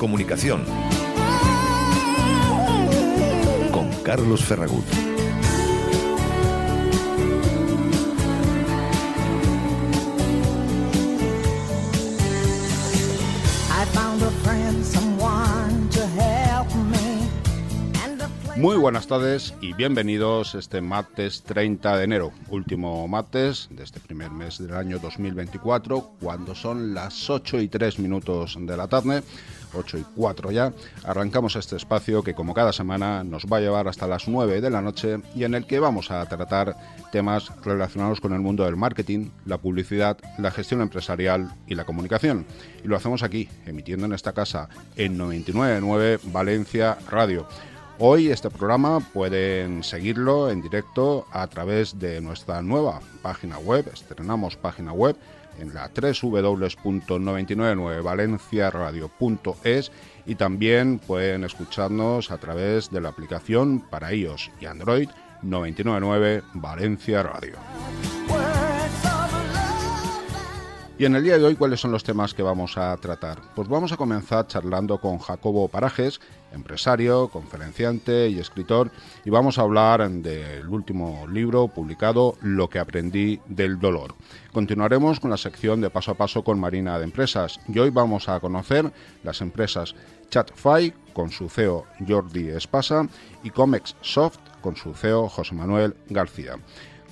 comunicación. Con Carlos Ferragut. Muy buenas tardes y bienvenidos este martes 30 de enero, último martes de este primer mes del año 2024, cuando son las 8 y 3 minutos de la tarde, 8 y 4 ya, arrancamos este espacio que como cada semana nos va a llevar hasta las 9 de la noche y en el que vamos a tratar temas relacionados con el mundo del marketing, la publicidad, la gestión empresarial y la comunicación. Y lo hacemos aquí, emitiendo en esta casa en 999 Valencia Radio. Hoy este programa pueden seguirlo en directo a través de nuestra nueva página web. Estrenamos página web en la www.999valenciaradio.es y también pueden escucharnos a través de la aplicación para iOS y Android 999 Valencia Radio. Y en el día de hoy, ¿cuáles son los temas que vamos a tratar? Pues vamos a comenzar charlando con Jacobo Parajes, empresario, conferenciante y escritor, y vamos a hablar del último libro publicado, Lo que aprendí del dolor. Continuaremos con la sección de paso a paso con Marina de Empresas, y hoy vamos a conocer las empresas ChatFi con su CEO Jordi Espasa y Comex Soft con su CEO José Manuel García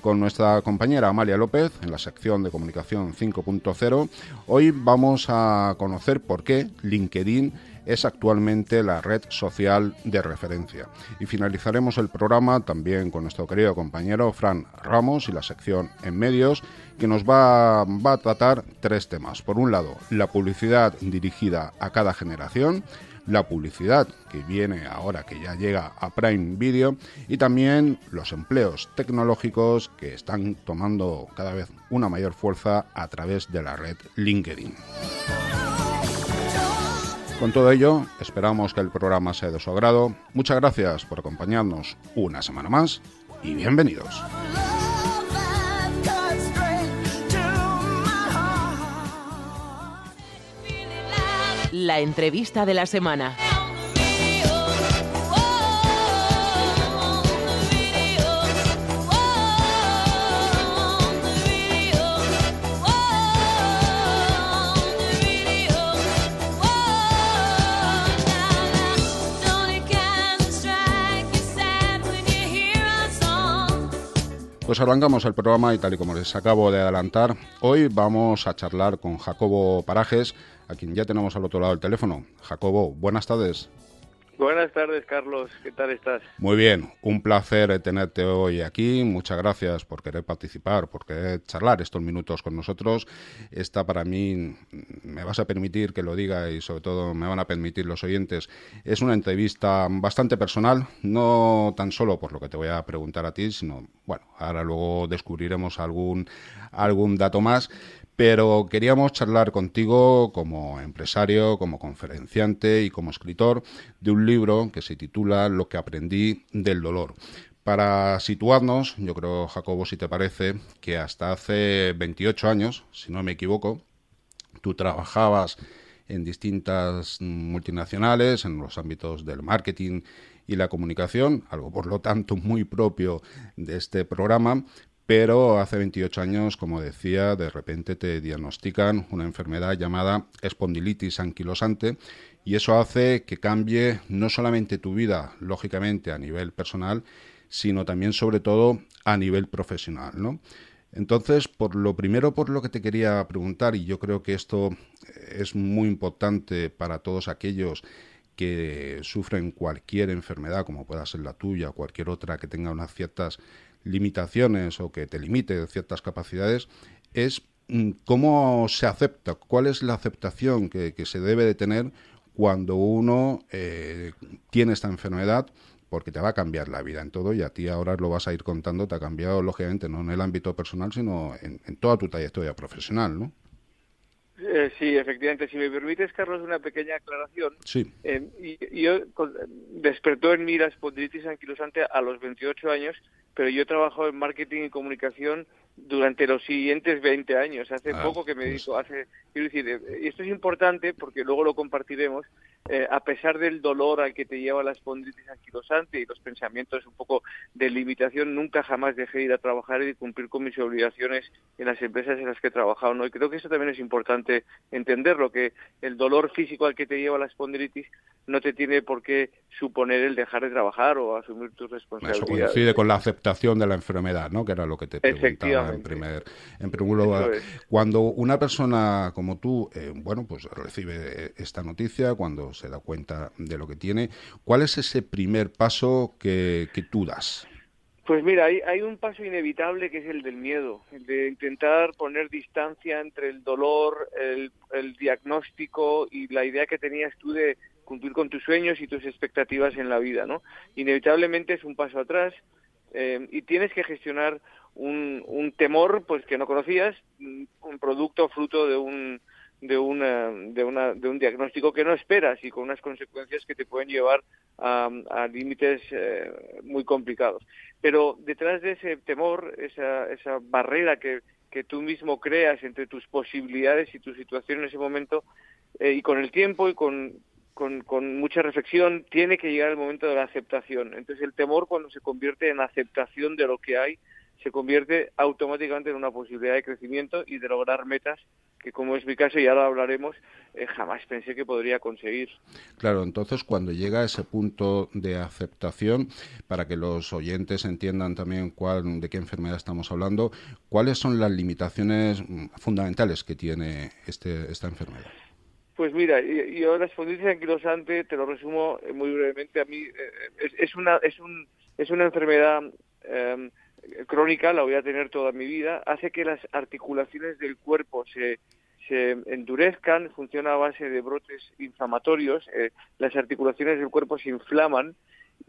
con nuestra compañera Amalia López en la sección de comunicación 5.0. Hoy vamos a conocer por qué LinkedIn es actualmente la red social de referencia. Y finalizaremos el programa también con nuestro querido compañero Fran Ramos y la sección en medios, que nos va, va a tratar tres temas. Por un lado, la publicidad dirigida a cada generación la publicidad que viene ahora que ya llega a Prime Video y también los empleos tecnológicos que están tomando cada vez una mayor fuerza a través de la red LinkedIn. Con todo ello, esperamos que el programa sea de su agrado. Muchas gracias por acompañarnos una semana más y bienvenidos. La entrevista de la semana. Pues arrancamos el programa y tal y como les acabo de adelantar, hoy vamos a charlar con Jacobo Parajes, a quien ya tenemos al otro lado del teléfono. Jacobo, buenas tardes. Buenas tardes, Carlos. ¿Qué tal estás? Muy bien, un placer tenerte hoy aquí. Muchas gracias por querer participar, por querer charlar estos minutos con nosotros. Esta para mí, me vas a permitir que lo diga y sobre todo me van a permitir los oyentes, es una entrevista bastante personal, no tan solo por lo que te voy a preguntar a ti, sino, bueno, ahora luego descubriremos algún, algún dato más pero queríamos charlar contigo como empresario, como conferenciante y como escritor de un libro que se titula Lo que aprendí del dolor. Para situarnos, yo creo, Jacobo, si te parece, que hasta hace 28 años, si no me equivoco, tú trabajabas en distintas multinacionales, en los ámbitos del marketing y la comunicación, algo por lo tanto muy propio de este programa, pero hace 28 años, como decía, de repente te diagnostican una enfermedad llamada espondilitis anquilosante y eso hace que cambie no solamente tu vida, lógicamente a nivel personal, sino también sobre todo a nivel profesional, ¿no? Entonces, por lo primero por lo que te quería preguntar, y yo creo que esto es muy importante para todos aquellos que sufren cualquier enfermedad, como pueda ser la tuya o cualquier otra que tenga unas ciertas limitaciones o que te limite ciertas capacidades, es mm, cómo se acepta, cuál es la aceptación que, se debe de tener cuando uno eh, tiene esta enfermedad, porque te va a cambiar la vida en todo y a ti ahora lo vas a ir contando, te ha cambiado lógicamente no en el ámbito personal, sino en, toda tu trayectoria profesional, ¿no? Eh, sí, efectivamente. Si me permites, Carlos, una pequeña aclaración. Sí. Eh, yo despertó en mí la espondilitis anquilosante a los 28 años pero yo he trabajado en marketing y comunicación durante los siguientes 20 años. Hace ah, poco que me pues. dijo, hace, quiero decir, eh, esto es importante porque luego lo compartiremos, eh, a pesar del dolor al que te lleva la espondilitis anquilosante y los pensamientos un poco de limitación, nunca jamás dejé de ir a trabajar y cumplir con mis obligaciones en las empresas en las que he trabajado. ¿no? Y creo que eso también es importante entenderlo, que el dolor físico al que te lleva la espondilitis no te tiene por qué suponer el dejar de trabajar o asumir tus responsabilidades. Eso coincide con la aceptación de la enfermedad, ¿no? que era lo que te preguntaba en primer, en primer lugar. Cuando una persona como tú, eh, bueno, pues recibe esta noticia, cuando se da cuenta de lo que tiene, ¿cuál es ese primer paso que, que tú das? Pues mira, hay, hay, un paso inevitable que es el del miedo, el de intentar poner distancia entre el dolor, el, el, diagnóstico y la idea que tenías tú de cumplir con tus sueños y tus expectativas en la vida, ¿no? Inevitablemente es un paso atrás eh, y tienes que gestionar un, un temor, pues que no conocías, un producto fruto de un de, una, de, una, de un diagnóstico que no esperas y con unas consecuencias que te pueden llevar a, límites eh, muy complicados. Pero detrás de ese temor, esa, esa barrera que, que tú mismo creas entre tus posibilidades y tu situación en ese momento, eh, y con el tiempo y con, con, mucha reflexión, tiene que llegar el momento de la aceptación. Entonces el temor cuando se convierte en aceptación de lo que hay, se convierte automáticamente en una posibilidad de crecimiento y de lograr metas que como es mi caso, y ahora hablaremos, eh, jamás pensé que podría conseguir. Claro, entonces cuando llega a ese punto de aceptación, para que los oyentes entiendan también cuál, de qué enfermedad estamos hablando, ¿cuáles son las limitaciones mm, fundamentales que tiene este, esta enfermedad? Pues mira, yo la espondilosis anquilosante, te lo resumo eh, muy brevemente, a mí eh, es, una, es, un, es una enfermedad em, crónica, la voy a tener toda mi vida, hace que las articulaciones del cuerpo se, se endurezcan, funciona a base de brotes inflamatorios, eh, las articulaciones del cuerpo se inflaman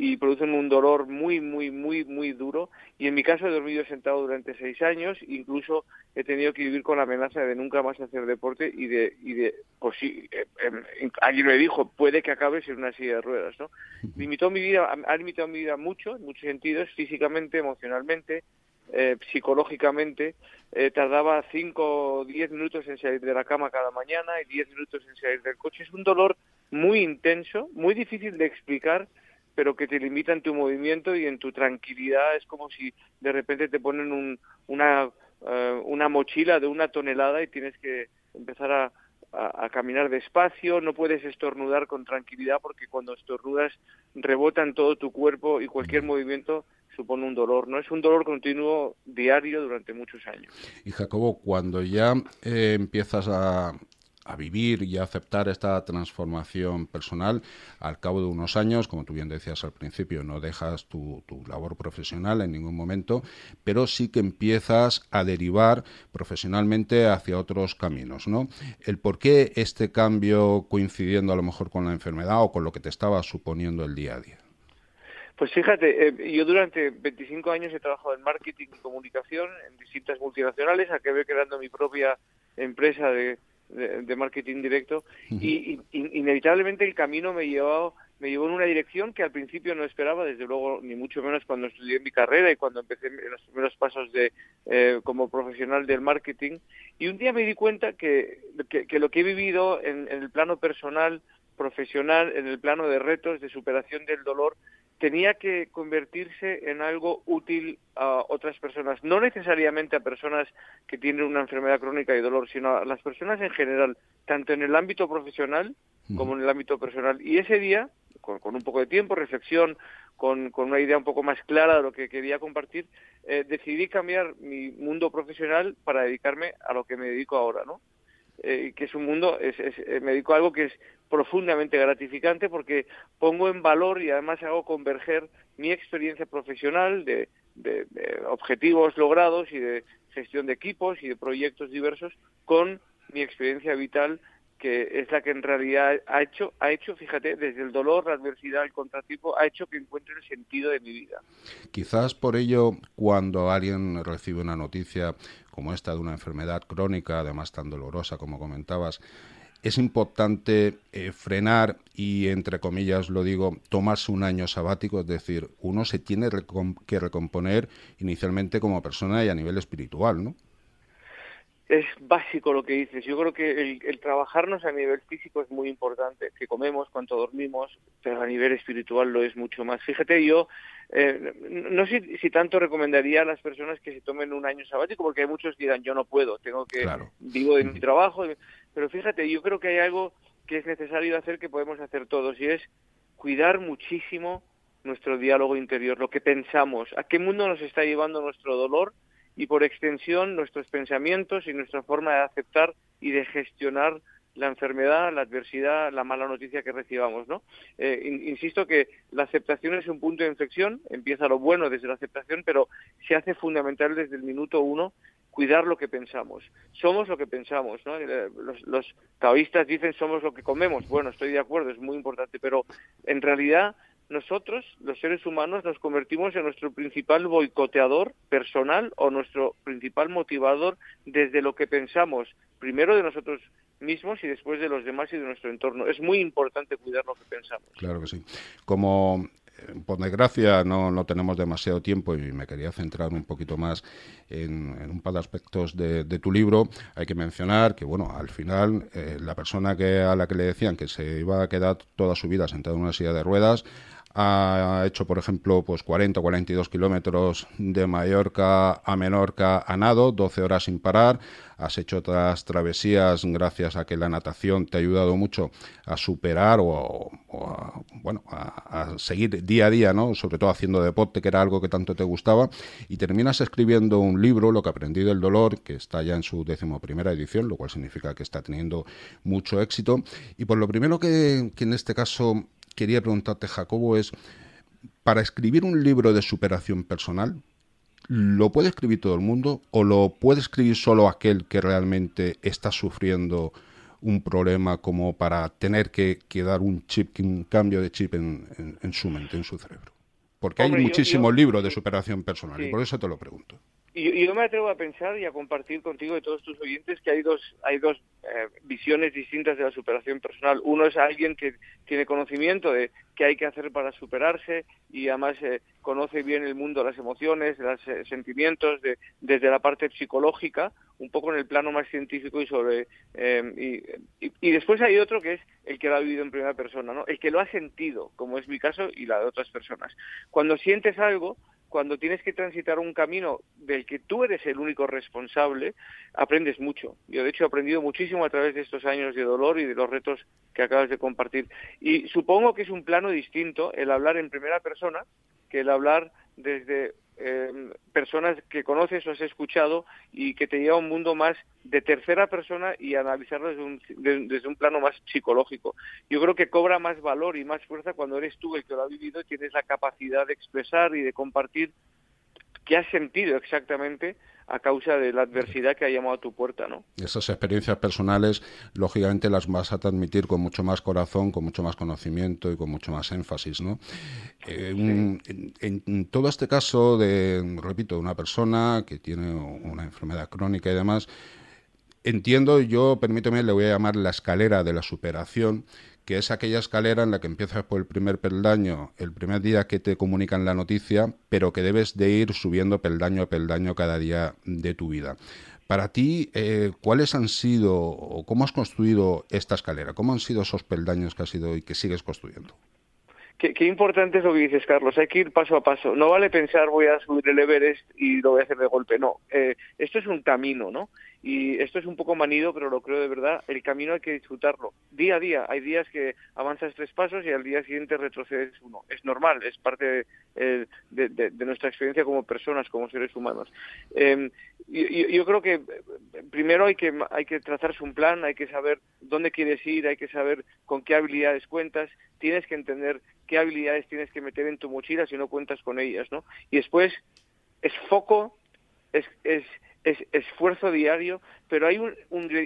y producen un dolor muy, muy, muy, muy duro. Y en mi caso he dormido sentado durante seis años, incluso he tenido que vivir con la amenaza de nunca más hacer deporte y de, y de pues sí, eh, eh, alguien me dijo, puede que acabes en una silla de ruedas, ¿no? Limitó mi vida, ha limitado mi vida mucho, en muchos sentidos, físicamente, emocionalmente, eh, psicológicamente, eh, tardaba 5 o 10 minutos en salir de la cama cada mañana y 10 minutos en salir del coche. Es un dolor muy intenso, muy difícil de explicar, pero que te limita en tu movimiento y en tu tranquilidad. Es como si de repente te ponen un, una, eh, una mochila de una tonelada y tienes que empezar a, a, caminar despacio, no puedes estornudar con tranquilidad porque cuando estornudas rebota en todo tu cuerpo y cualquier movimiento supone un dolor, ¿no? Es un dolor continuo diario durante muchos años. Y Jacobo, cuando ya eh, empiezas a, a vivir y a aceptar esta transformación personal, al cabo de unos años, como tú bien decías al principio, no dejas tu, labor profesional en ningún momento, pero sí que empiezas a derivar profesionalmente hacia otros caminos, ¿no? El por qué este cambio coincidiendo a lo mejor con la enfermedad o con lo que te estaba suponiendo el día a día. Pues fíjate, eh, yo durante 25 años he trabajado en marketing y comunicación en distintas multinacionales, acabé creando mi propia empresa de, de, marketing directo y, inevitablemente el camino me llevó me llevó en una dirección que al principio no esperaba, desde luego, ni mucho menos cuando estudié mi carrera y cuando empecé los primeros pasos de eh, como profesional del marketing. Y un día me di cuenta que, que, lo que he vivido en, en el plano personal, profesional, en el plano de retos, de superación del dolor, tenía que convertirse en algo útil a otras personas, no necesariamente a personas que tienen una enfermedad crónica y dolor, sino a las personas en general, tanto en el ámbito profesional como en el ámbito personal. Y ese día, con, un poco de tiempo, reflexión, con, una idea un poco más clara de lo que quería compartir, eh, decidí cambiar mi mundo profesional para dedicarme a lo que me dedico ahora, ¿no? Eh, que es un mundo, es, eh, me dedico a algo que es profundamente gratificante porque pongo en valor y además hago converger mi experiencia profesional de, objetivos logrados y de gestión de equipos y de proyectos diversos con mi experiencia vital que es la que en realidad ha hecho, ha hecho, fíjate, desde el dolor, la adversidad, el contratipo, ha hecho que encuentre el sentido de mi vida. Quizás por ello, cuando alguien recibe una noticia como esta de una enfermedad crónica, además tan dolorosa como comentabas, es importante eh, frenar y, entre comillas, lo digo, tomarse un año sabático, es decir, uno se tiene que recomponer inicialmente como persona y a nivel espiritual, ¿no? es básico lo que dices. Yo creo que el, trabajarnos a nivel físico es muy importante, que comemos, cuánto dormimos, pero a nivel espiritual lo es mucho más. Fíjate, yo eh, no sé si, tanto recomendaría a las personas que se tomen un año sabático, porque hay muchos que dirán, yo no puedo, tengo que, vivo de mi trabajo, pero fíjate, yo creo que hay algo que es necesario hacer que podemos hacer todos, y es cuidar muchísimo nuestro diálogo interior, lo que pensamos, a qué mundo nos está llevando nuestro dolor, y por extensión nuestros pensamientos y nuestra forma de aceptar y de gestionar la enfermedad, la adversidad, la mala noticia que recibamos, ¿no? Eh, insisto que la aceptación es un punto de inflexión, empieza lo bueno desde la aceptación, pero se hace fundamental desde el minuto uno cuidar lo que pensamos. Somos lo que pensamos, ¿no? Eh, los, los taoístas dicen somos lo que comemos. Bueno, estoy de acuerdo, es muy importante, pero en realidad nosotros, los seres humanos, nos convertimos en nuestro principal boicoteador personal o nuestro principal motivador desde lo que pensamos, primero de nosotros mismos y después de los demás y de nuestro entorno. Es muy importante cuidar lo que pensamos. Claro que sí. Como por desgracia no, no, tenemos demasiado tiempo y me quería centrar un poquito más en, un par de aspectos de, tu libro. Hay que mencionar que, bueno, al final eh, la persona que a la que le decían que se iba a quedar toda su vida sentada en una silla de ruedas ha hecho, por ejemplo, pues 40 o 42 kilómetros de Mallorca a Menorca a nado, 12 horas sin parar. Has hecho otras travesías gracias a que la natación te ha ayudado mucho a superar o, a, bueno, a, seguir día a día, ¿no? Sobre todo haciendo deporte, que era algo que tanto te gustaba. Y terminas escribiendo un libro, Lo que aprendí del dolor, que está ya en su decimoprimera edición, lo cual significa que está teniendo mucho éxito. Y por lo primero que, que en este caso quería preguntarte, Jacobo, es, para escribir un libro de superación personal, ¿lo puede escribir todo el mundo o lo puede escribir solo aquel que realmente está sufriendo un problema como para tener que, dar un chip, un cambio de chip en, su mente, en su cerebro? Porque hay muchísimos libros de superación personal y por eso te lo pregunto. Y yo me atrevo a pensar y a compartir contigo y todos tus oyentes que hay dos, hay dos eh, visiones distintas de la superación personal. Uno es alguien que tiene conocimiento de qué hay que hacer para superarse y además eh, conoce bien el mundo las emociones, los eh, sentimientos, de, desde la parte psicológica, un poco en el plano más científico y sobre... Y, y, después hay otro que es el que lo ha vivido en primera persona, ¿no? el que lo ha sentido, como es mi caso y la de otras personas. Cuando sientes algo, cuando tienes que transitar un camino del que tú eres el único responsable, aprendes mucho. Yo, de hecho, he aprendido muchísimo a través de estos años de dolor y de los retos que acabas de compartir. Y supongo que es un plano distinto el hablar en primera persona que el hablar desde eh, personas que conoces o has escuchado y que te lleva a un mundo más de tercera persona y analizarlo desde un, desde un plano más psicológico. Yo creo que cobra más valor y más fuerza cuando eres tú el que lo ha vivido y tienes la capacidad de expresar y de compartir qué has sentido exactamente a causa de la adversidad que ha llamado a tu puerta, ¿no? Esas experiencias personales, lógicamente, las vas a transmitir con mucho más corazón, con mucho más conocimiento y con mucho más énfasis, ¿no? Eh, en, todo este caso de, repito, una persona que tiene una enfermedad crónica y demás, entiendo, yo, permíteme, le voy a llamar la escalera de la superación, que es aquella escalera en la que empiezas por el primer peldaño, el primer día que te comunican la noticia, pero que debes de ir subiendo peldaño a peldaño cada día de tu vida. Para ti, eh, ¿cuáles han sido o cómo has construido esta escalera? ¿Cómo han sido esos peldaños que has ido y que sigues construyendo? Qué, importante es lo que dices, Carlos. Hay que ir paso a paso. No vale pensar voy a subir el Everest y lo voy a hacer de golpe. No. Eh, esto es un camino, ¿no? y esto es un poco manido, pero lo creo de verdad, el camino hay que disfrutarlo día a día. Hay días que avanzas tres pasos y al día siguiente retrocedes uno. Es normal, es parte de, de, nuestra experiencia como personas, como seres humanos. Eh, yo, yo, creo que primero hay que, hay que trazarse un plan, hay que saber dónde quieres ir, hay que saber con qué habilidades cuentas, tienes que entender qué habilidades tienes que meter en tu mochila si no cuentas con ellas, ¿no? Y después es foco, es, es es esfuerzo diario, pero hay un,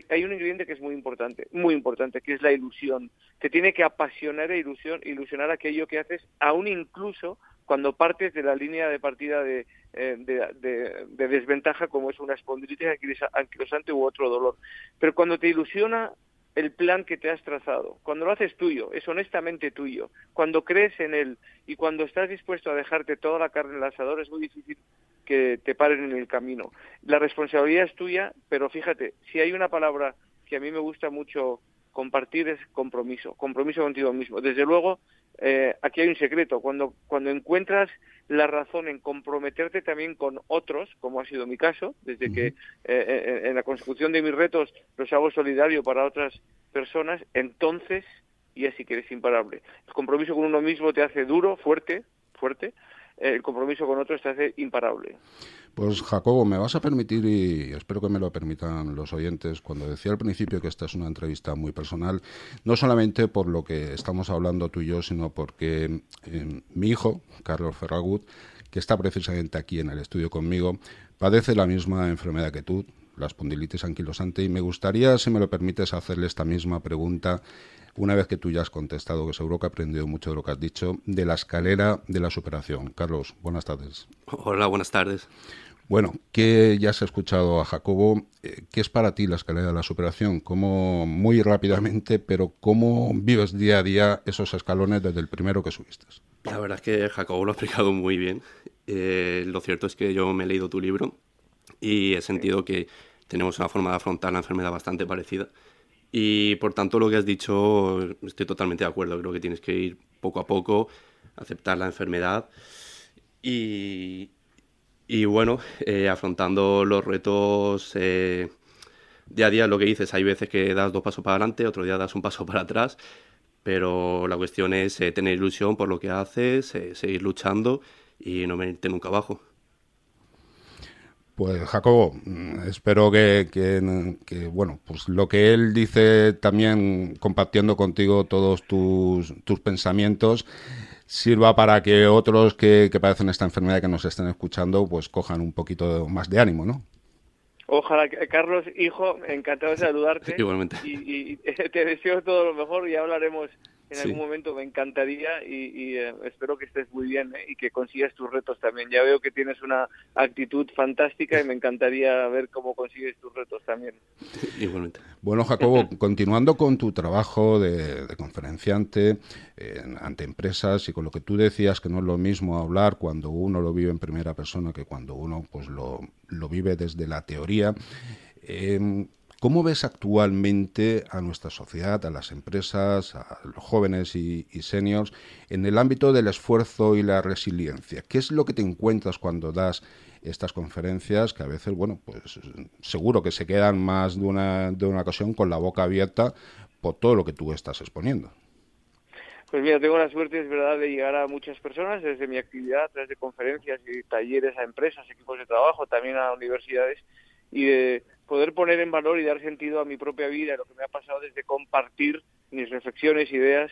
hay un ingrediente que es muy importante, muy importante, que es la ilusión. Te tiene que apasionar e ilusión, ilusionar aquello que haces, aún incluso cuando partes de la línea de partida de, eh, de, desventaja como es una espondilitis anquilosante u otro dolor. Pero cuando te ilusiona el plan que te has trazado, cuando lo haces tuyo, es honestamente tuyo, cuando crees en él y cuando estás dispuesto a dejarte toda la carne en el asador, es muy difícil que te paren en el camino. La responsabilidad es tuya, pero fíjate, si hay una palabra que a mí me gusta mucho compartir es compromiso, compromiso contigo mismo. Desde luego, eh, aquí hay un secreto. Cuando, cuando encuentras la razón en comprometerte también con otros, como ha sido mi caso, desde que eh, eh, en la consecución de mis retos los hago solidario para otras personas, entonces y así que eres imparable. El compromiso con uno mismo te hace duro, fuerte, fuerte, el compromiso con otros te hace imparable. Pues Jacobo, me vas a permitir, y espero que me lo permitan los oyentes, cuando decía al principio que esta es una entrevista muy personal, no solamente por lo que estamos hablando tú y yo, sino porque eh, mi hijo, Carlos Ferragut, que está precisamente aquí en el estudio conmigo, padece la misma enfermedad que tú, la espondilitis anquilosante, y me gustaría, si me lo permites, hacerle esta misma pregunta una vez que tú ya has contestado, que seguro que ha aprendido mucho de lo que has dicho, de la escalera de la superación. Carlos, buenas tardes. Hola, buenas tardes. Bueno, que ya has escuchado a Jacobo, eh, ¿qué es para ti la escalera de la superación? ¿Cómo, muy rápidamente, pero cómo vives día a día esos escalones desde el primero que subiste? La verdad es que Jacobo lo ha explicado muy bien. Eh, lo cierto es que yo me he leído tu libro y he sentido que tenemos una forma de afrontar la enfermedad bastante parecida. Y por tanto, lo que has dicho, estoy totalmente de acuerdo. Creo que tienes que ir poco a poco, aceptar la enfermedad y, y bueno, eh, afrontando los retos eh, día a día, lo que dices, hay veces que das dos pasos para adelante, otro día das un paso para atrás, pero la cuestión es eh, tener ilusión por lo que haces, seguir luchando y no venirte nunca abajo. Pues Jacobo, espero que, que, bueno, pues lo que él dice también compartiendo contigo todos tus, tus pensamientos sirva para que otros que, que padecen esta enfermedad que nos estén escuchando pues cojan un poquito más de ánimo, ¿no? Ojalá, Carlos, hijo, encantado de saludarte. Igualmente. Y, y, te deseo todo lo mejor y hablaremos en algún momento me encantaría y, eh, espero que estés muy bien ¿eh? y que consigas tus retos también. Ya veo que tienes una actitud fantástica y me encantaría ver cómo consigues tus retos también. Igualmente. Bueno, Jacobo, continuando con tu trabajo de, conferenciante ante empresas y con lo que tú decías que no es lo mismo hablar cuando uno lo vive en primera persona que cuando uno pues lo, lo vive desde la teoría. ¿Cómo ves actualmente a nuestra sociedad, a las empresas, a los jóvenes y, seniors en el ámbito del esfuerzo y la resiliencia? ¿Qué es lo que te encuentras cuando das estas conferencias que a veces, bueno, pues seguro que se quedan más de una, de una ocasión con la boca abierta por todo lo que tú estás exponiendo? Pues mira, tengo la suerte, es verdad, de llegar a muchas personas desde mi actividad, a través de conferencias y talleres a empresas, equipos de trabajo, también a universidades, y de poder poner en valor y dar sentido a mi propia vida, lo que me ha pasado desde compartir mis reflexiones, ideas,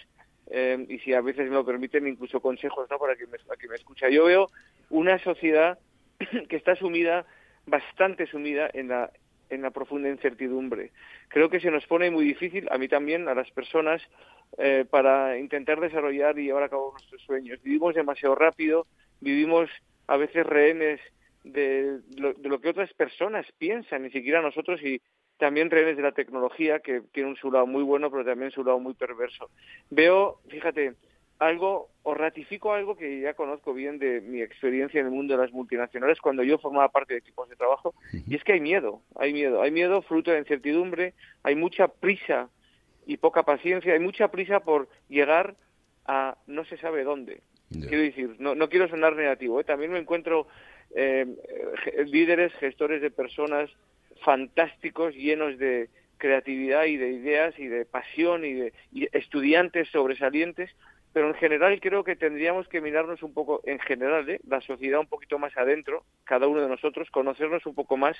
eh, y si a veces me lo permiten, incluso consejos ¿no? para para me escucha. Yo veo una sociedad que está sumida, bastante sumida en la, en la profunda incertidumbre. Creo que se nos pone muy difícil, a mí también, a las personas, eh, para intentar desarrollar y llevar a cabo nuestros sueños. Vivimos demasiado rápido, vivimos a veces rehenes de lo, que otras personas piensan, ni siquiera nosotros, y también rehenes de la tecnología, que tiene un su lado muy bueno, pero también su lado muy perverso. Veo, fíjate, algo, o ratifico algo que ya conozco bien de mi experiencia en el mundo de las multinacionales cuando yo formaba parte de equipos de trabajo, y es que hay miedo, hay miedo, hay miedo fruto de incertidumbre, hay mucha prisa y poca paciencia, hay mucha prisa por llegar a no se sabe dónde. Quiero decir, no, no quiero sonar negativo, ¿eh? también me encuentro eh, líderes, gestores de personas fantásticos, llenos de creatividad y de ideas y de pasión y de estudiantes sobresalientes, pero en general creo que tendríamos que mirarnos un poco, en general, ¿eh? la sociedad un poquito más adentro, cada uno de nosotros, conocernos un poco más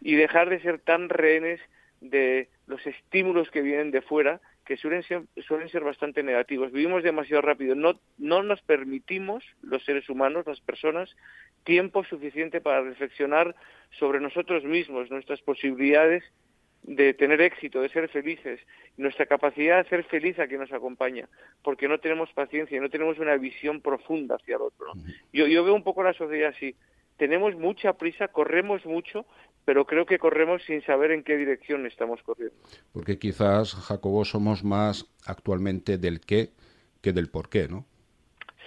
y dejar de ser tan rehenes de los estímulos que vienen de fuera, que suelen ser, suelen ser bastante negativos. Vivimos demasiado rápido, no, no nos permitimos, los seres humanos, las personas, tiempo suficiente para reflexionar sobre nosotros mismos, nuestras posibilidades de tener éxito, de ser felices, nuestra capacidad de hacer feliz a quien nos acompaña, porque no tenemos paciencia y no tenemos una visión profunda hacia el otro. Yo, yo veo un poco la sociedad así, tenemos mucha prisa, corremos mucho, pero creo que corremos sin saber en qué dirección estamos corriendo. Porque quizás, Jacobo, somos más actualmente del qué que del por qué, ¿no?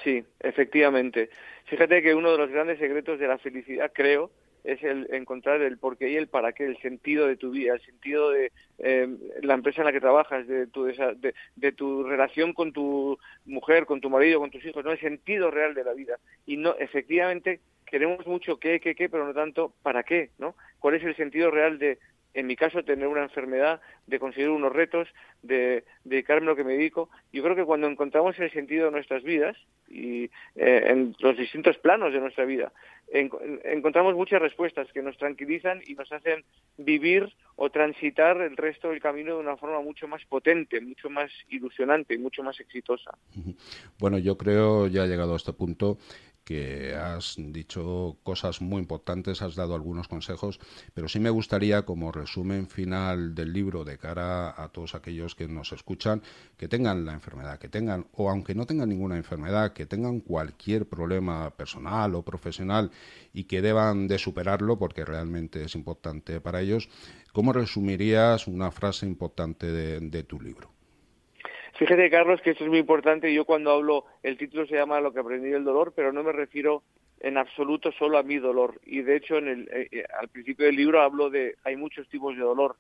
Sí, efectivamente. Fíjate que uno de los grandes secretos de la felicidad, creo, es el encontrar el porqué y el para qué, el sentido de tu vida, el sentido de eh, la empresa en la que trabajas, de tu, de, de, tu relación con tu mujer, con tu marido, con tus hijos, no el sentido real de la vida. Y no, efectivamente, queremos mucho qué, qué, qué, pero no tanto para qué, ¿no? ¿Cuál es el sentido real de, en mi caso, tener una enfermedad, de conseguir unos retos, de, dedicarme a lo que me dedico. Yo creo que cuando encontramos el sentido de nuestras vidas y eh, en los distintos planos de nuestra vida, encontramos muchas respuestas que nos tranquilizan y nos hacen vivir o transitar el resto del camino de una forma mucho más potente, mucho más ilusionante y mucho más exitosa. Bueno, yo creo, ya llegado a este punto, que has dicho cosas muy importantes, has dado algunos consejos, pero sí me gustaría, como resumen final del libro, de cara a todos aquellos que nos escuchan, que tengan la enfermedad, que tengan, o aunque no tengan ninguna enfermedad, que tengan cualquier problema personal o profesional y que deban de superarlo porque realmente es importante para ellos, ¿cómo resumirías una frase importante de tu libro? Fíjate, Carlos, que esto es muy importante. Yo cuando hablo, el título se llama Lo que aprendí del dolor, pero no me refiero en absoluto solo a mi dolor. Y de hecho, en el, eh, eh, al principio del libro hablo de hay muchos tipos de dolor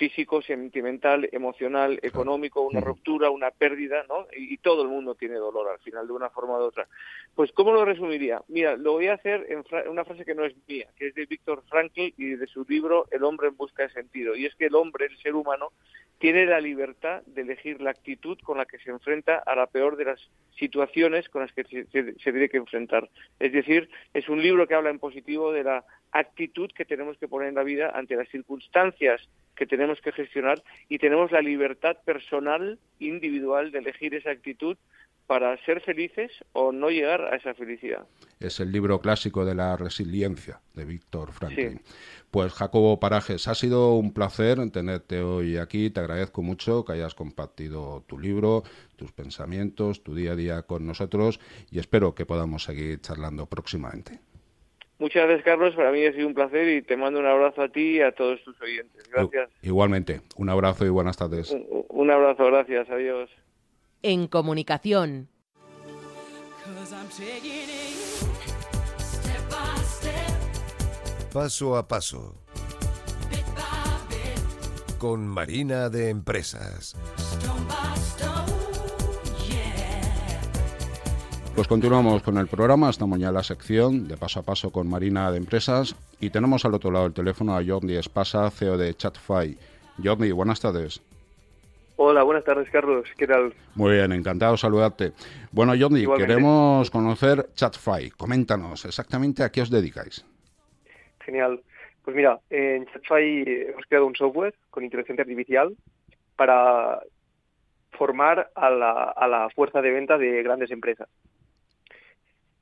físico, sentimental, emocional, económico, una ruptura, una pérdida, ¿no? Y, todo el mundo tiene dolor al final, de una forma u otra. Pues, ¿cómo lo resumiría? Mira, lo voy a hacer en una frase que no es mía, que es de Víctor Frankl y de su libro El hombre en busca de sentido. Y es que el hombre, el ser humano, tiene la libertad de elegir la actitud con la que se enfrenta a la peor de las situaciones con las que se, tiene que enfrentar. Es decir, es un libro que habla en positivo de la actitud que tenemos que poner en la vida ante las circunstancias que tenemos que gestionar y tenemos la libertad personal, individual, de elegir esa actitud para ser felices o no llegar a esa felicidad. Es el libro clásico de la resiliencia de Víctor Franklin. Pues Jacobo Parajes, ha sido un placer tenerte hoy aquí. Te agradezco mucho que hayas compartido tu libro, tus pensamientos, tu día a día con nosotros y espero que podamos seguir charlando próximamente. Muchas gracias, Carlos. Para mí ha sido un placer y te mando un abrazo a ti y a todos tus oyentes. Gracias. Igualmente, un abrazo y buenas tardes. un abrazo, gracias. Adiós en comunicación. Paso a paso. Con Marina de Empresas. Pues continuamos con el programa, estamos ya en la sección de paso a paso con Marina de Empresas y tenemos al otro lado del teléfono a Jordi Espasa, CEO de Chatfy. Jordi, buenas tardes. Hola, buenas tardes, Carlos. ¿Qué tal? Muy bien, encantado de saludarte. Bueno, Johnny, queremos conocer Chatfy. Coméntanos exactamente a qué os dedicáis. Genial. Pues mira, en Chatfy hemos creado un software con inteligencia artificial para formar a la, fuerza de venta de grandes empresas.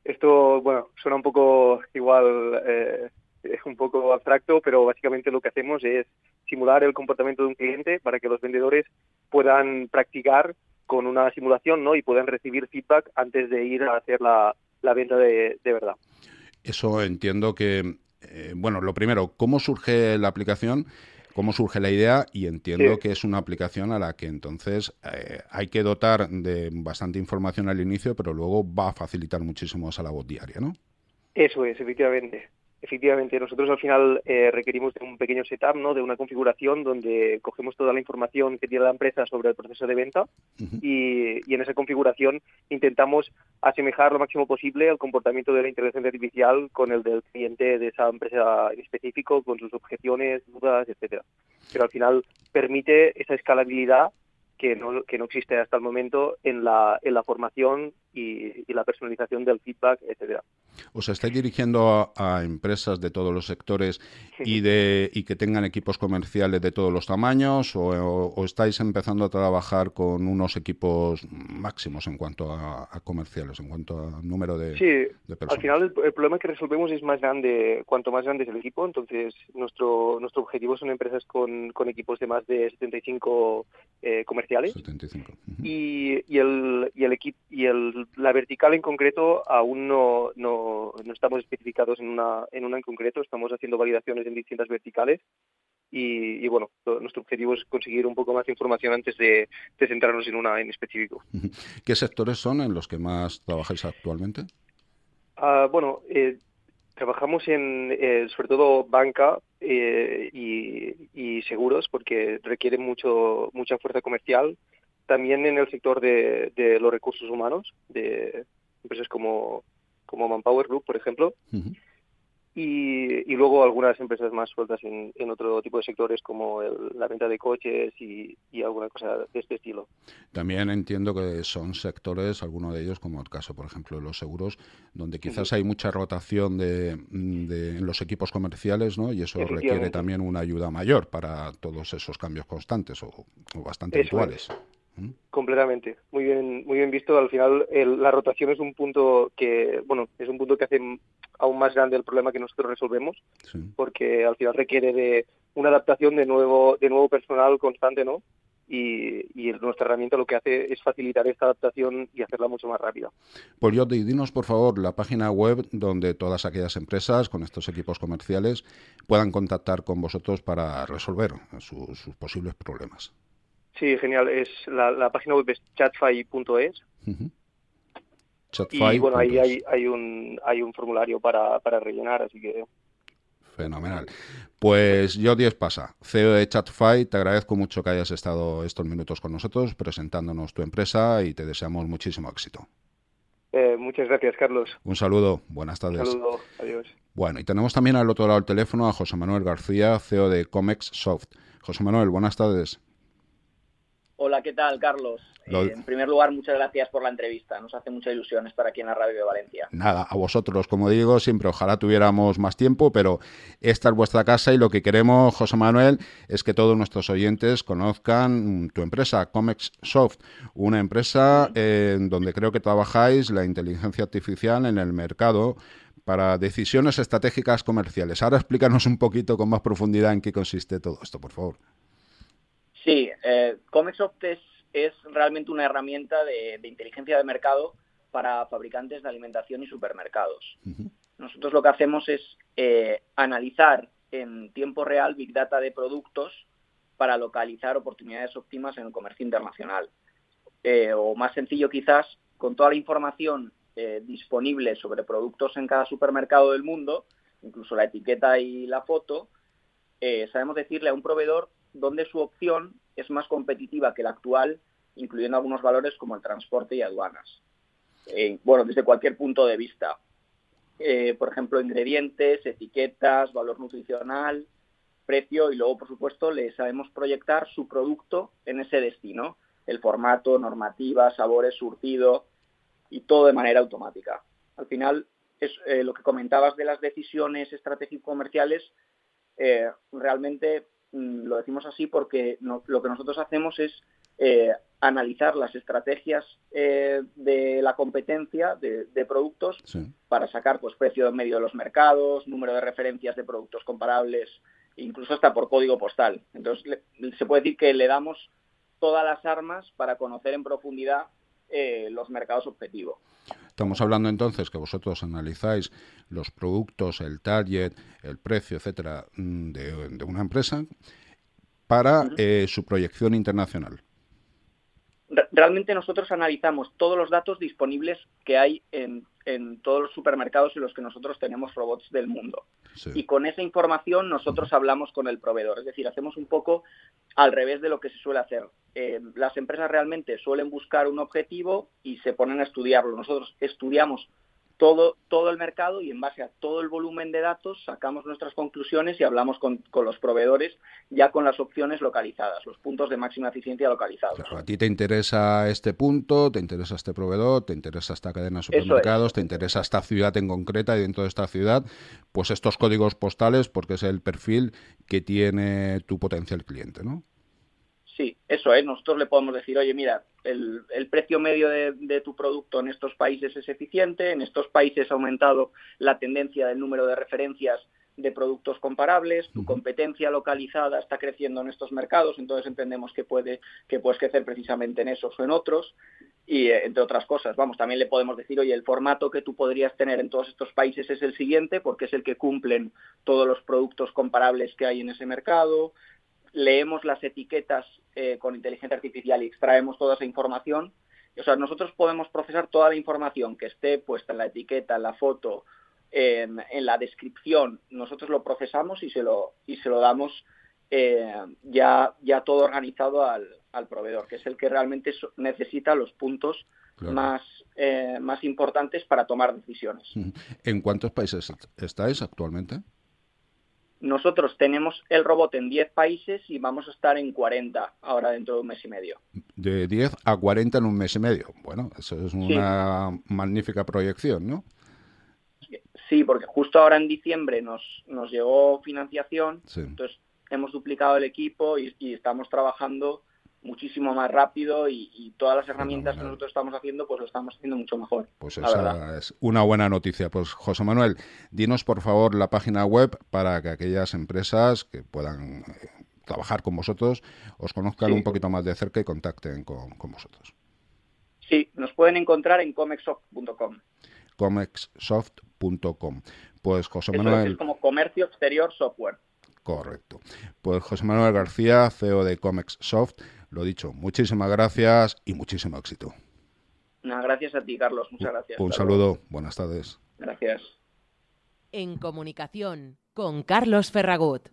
Esto, bueno, suena un poco igual, eh, es un poco abstracto, pero básicamente lo que hacemos es simular el comportamiento de un cliente para que los vendedores puedan practicar con una simulación ¿no? y puedan recibir feedback antes de ir a hacer la, venta de, verdad. Eso entiendo que, eh, bueno, lo primero, ¿cómo surge la aplicación? ¿Cómo surge la idea? Y entiendo que es una aplicación a la que entonces eh, hay que dotar de bastante información al inicio, pero luego va a facilitar muchísimo esa labor diaria, ¿no? Eso es, efectivamente. Efectivamente, nosotros al final eh, requerimos de un pequeño setup, ¿no? de una configuración donde cogemos toda la información que tiene la empresa sobre el proceso de venta y, y, en esa configuración intentamos asemejar lo máximo posible el comportamiento de la inteligencia artificial con el del cliente de esa empresa en específico, con sus objeciones, dudas, etcétera. Pero al final permite esa escalabilidad que no, que no existe hasta el momento en la, en la formación y, la personalización del feedback, etcétera. ¿Os estáis dirigiendo a, empresas de todos los sectores y, de, y que tengan equipos comerciales de todos los tamaños o, estáis empezando a trabajar con unos equipos máximos en cuanto a, comerciales, en cuanto a número de, sí, Al final el, problema que resolvemos es más grande, cuanto más grande es el equipo, entonces nuestro, nuestro objetivo son empresas con, con equipos de más de 75 eh, comerciales. Y, y, el, y, el equipo, y el, la vertical en concreto aún no, no, no, estamos especificados en una, en una en concreto, estamos haciendo validaciones en distintas verticales y, y, bueno, nuestro objetivo es conseguir un poco más de información antes de, de, centrarnos en una en específico. ¿Qué sectores son en los que más trabajáis actualmente? Uh, bueno, eh, trabajamos en eh, sobre todo banca eh, y, y, seguros porque requieren mucho mucha fuerza comercial. También en el sector de, de los recursos humanos, de empresas como, como Manpower Group, por ejemplo. Uh -huh. Y, y, luego algunas empresas más sueltas en, en otro tipo de sectores como el, la venta de coches y, y, alguna cosa de este estilo. También entiendo que son sectores, algunos de ellos, como el caso, por ejemplo, de los seguros, donde quizás uh -huh. hay mucha rotación de, de, en los equipos comerciales, ¿no? Y eso requiere también una ayuda mayor para todos esos cambios constantes o, o bastante eso habituales. Es. Completamente, muy bien, muy bien visto. Al final, el, la rotación es un punto que, bueno, es un punto que hace aún más grande el problema que nosotros resolvemos, sí. porque al final requiere de una adaptación de nuevo, de nuevo personal constante, ¿no? Y, y, nuestra herramienta lo que hace es facilitar esta adaptación y hacerla mucho más rápida. Pues Jordi, dinos por favor la página web donde todas aquellas empresas con estos equipos comerciales puedan contactar con vosotros para resolver su, sus posibles problemas. Sí, genial. Es la, la página web es chatfy.es. Uh -huh. Chatfy. Y bueno, ahí hay, hay, un, hay un formulario para, para rellenar, así que Fenomenal. Pues yo 10 pasa, CEO de Chatfy, te agradezco mucho que hayas estado estos minutos con nosotros presentándonos tu empresa y te deseamos muchísimo éxito. Eh, muchas gracias, Carlos. Un saludo, buenas tardes. Un saludo, adiós. Bueno, y tenemos también al otro lado del teléfono a José Manuel García, CEO de Comex Soft. José Manuel, buenas tardes. Hola, ¿qué tal, Carlos? Lo... Eh, en primer lugar, muchas gracias por la entrevista. Nos hace mucha ilusión estar aquí en la radio de Valencia. Nada, a vosotros, como digo, siempre ojalá tuviéramos más tiempo, pero esta es vuestra casa y lo que queremos, José Manuel, es que todos nuestros oyentes conozcan tu empresa, Comex Soft, una empresa en eh, donde creo que trabajáis la inteligencia artificial en el mercado para decisiones estratégicas comerciales. Ahora explícanos un poquito con más profundidad en qué consiste todo esto, por favor. Sí, eh, Comexoft es, es, realmente una herramienta de, de, inteligencia de mercado para fabricantes de alimentación y supermercados. Uh -huh. Nosotros lo que hacemos es eh, analizar en tiempo real Big Data de productos para localizar oportunidades óptimas en el comercio internacional. Eh, o más sencillo quizás, con toda la información eh, disponible sobre productos en cada supermercado del mundo, incluso la etiqueta y la foto, eh, sabemos decirle a un proveedor donde su opción es más competitiva que la actual, incluyendo algunos valores como el transporte y aduanas. Eh, bueno, desde cualquier punto de vista. Eh, por ejemplo, ingredientes, etiquetas, valor nutricional, precio y luego, por supuesto, le sabemos proyectar su producto en ese destino, el formato, normativa, sabores, surtido y todo de manera automática. Al final, es eh, lo que comentabas de las decisiones estratégico-comerciales, eh, realmente lo decimos así porque no, lo que nosotros hacemos es eh, analizar las estrategias eh, de la competencia de, de productos sí. para sacar pues precio medio de los mercados, número de referencias de productos comparables, incluso hasta por código postal. Entonces le, se puede decir que le damos todas las armas para conocer en profundidad eh, los mercados objetivos. Estamos hablando entonces que vosotros analizáis los productos, el target, el precio, etcétera, mm, de, de una empresa para uh -huh. eh, su proyección internacional. Realmente nosotros analizamos todos los datos disponibles que hay en, en todos los supermercados en los que nosotros tenemos robots del mundo. Sí. Y con esa información nosotros hablamos con el proveedor. Es decir, hacemos un poco al revés de lo que se suele hacer. Eh, las empresas realmente suelen buscar un objetivo y se ponen a estudiarlo. Nosotros estudiamos todo, todo el mercado y en base a todo el volumen de datos sacamos nuestras conclusiones y hablamos con, con los proveedores ya con las opciones localizadas, los puntos de máxima eficiencia localizados. Claro, a ti te interesa este punto, te interesa este proveedor, te interesa esta cadena de supermercados, es. te interesa esta ciudad en concreta y dentro de esta ciudad, pues estos códigos postales porque es el perfil que tiene tu potencial cliente, ¿no? Sí, eso es. Nosotros le podemos decir, oye, mira, el, el precio medio de, de, tu producto en estos países es eficiente, en estos países ha aumentado la tendencia del número de referencias de productos comparables, tu competencia localizada está creciendo en estos mercados, entonces entendemos que, puede, que puedes crecer precisamente en esos o en otros, y eh, entre otras cosas, vamos, también le podemos decir, oye, el formato que tú podrías tener en todos estos países es el siguiente, porque es el que cumplen todos los productos comparables que hay en ese mercado, leemos las etiquetas eh, con inteligencia artificial y extraemos toda esa información. O sea, nosotros podemos procesar toda la información que esté puesta en la etiqueta, en la foto, en, la descripción. Nosotros lo procesamos y se lo, y se lo damos eh, ya, ya todo organizado al, al, proveedor, que es el que realmente necesita los puntos más, eh, más importantes para tomar decisiones. ¿En cuántos países estáis actualmente? Nosotros tenemos el robot en 10 países y vamos a estar en 40 ahora dentro de un mes y medio. De 10 a 40 en un mes y medio. Bueno, eso es una magnífica proyección, ¿no? Sí, porque justo ahora en diciembre nos, nos llegó financiación, entonces hemos duplicado el equipo y, estamos trabajando muchísimo más rápido y, todas las herramientas que nosotros estamos haciendo, pues lo estamos haciendo mucho mejor. Pues esa es una buena noticia. Pues José Manuel, dinos por favor la página web para que aquellas empresas que puedan eh, trabajar con vosotros os conozcan un poquito más de cerca y contacten con, vosotros. Sí, nos pueden encontrar en comexsoft.com. comexsoft.com. Pues José Manuel... Es, como comercio exterior software. Correcto. Pues José Manuel García, CEO de Comexsoft, lo dicho, muchísimas gracias y muchísimo éxito. gracias a ti, Carlos. Muchas gracias. Un saludo. Buenas tardes. Gracias. En comunicación con Carlos Ferragut.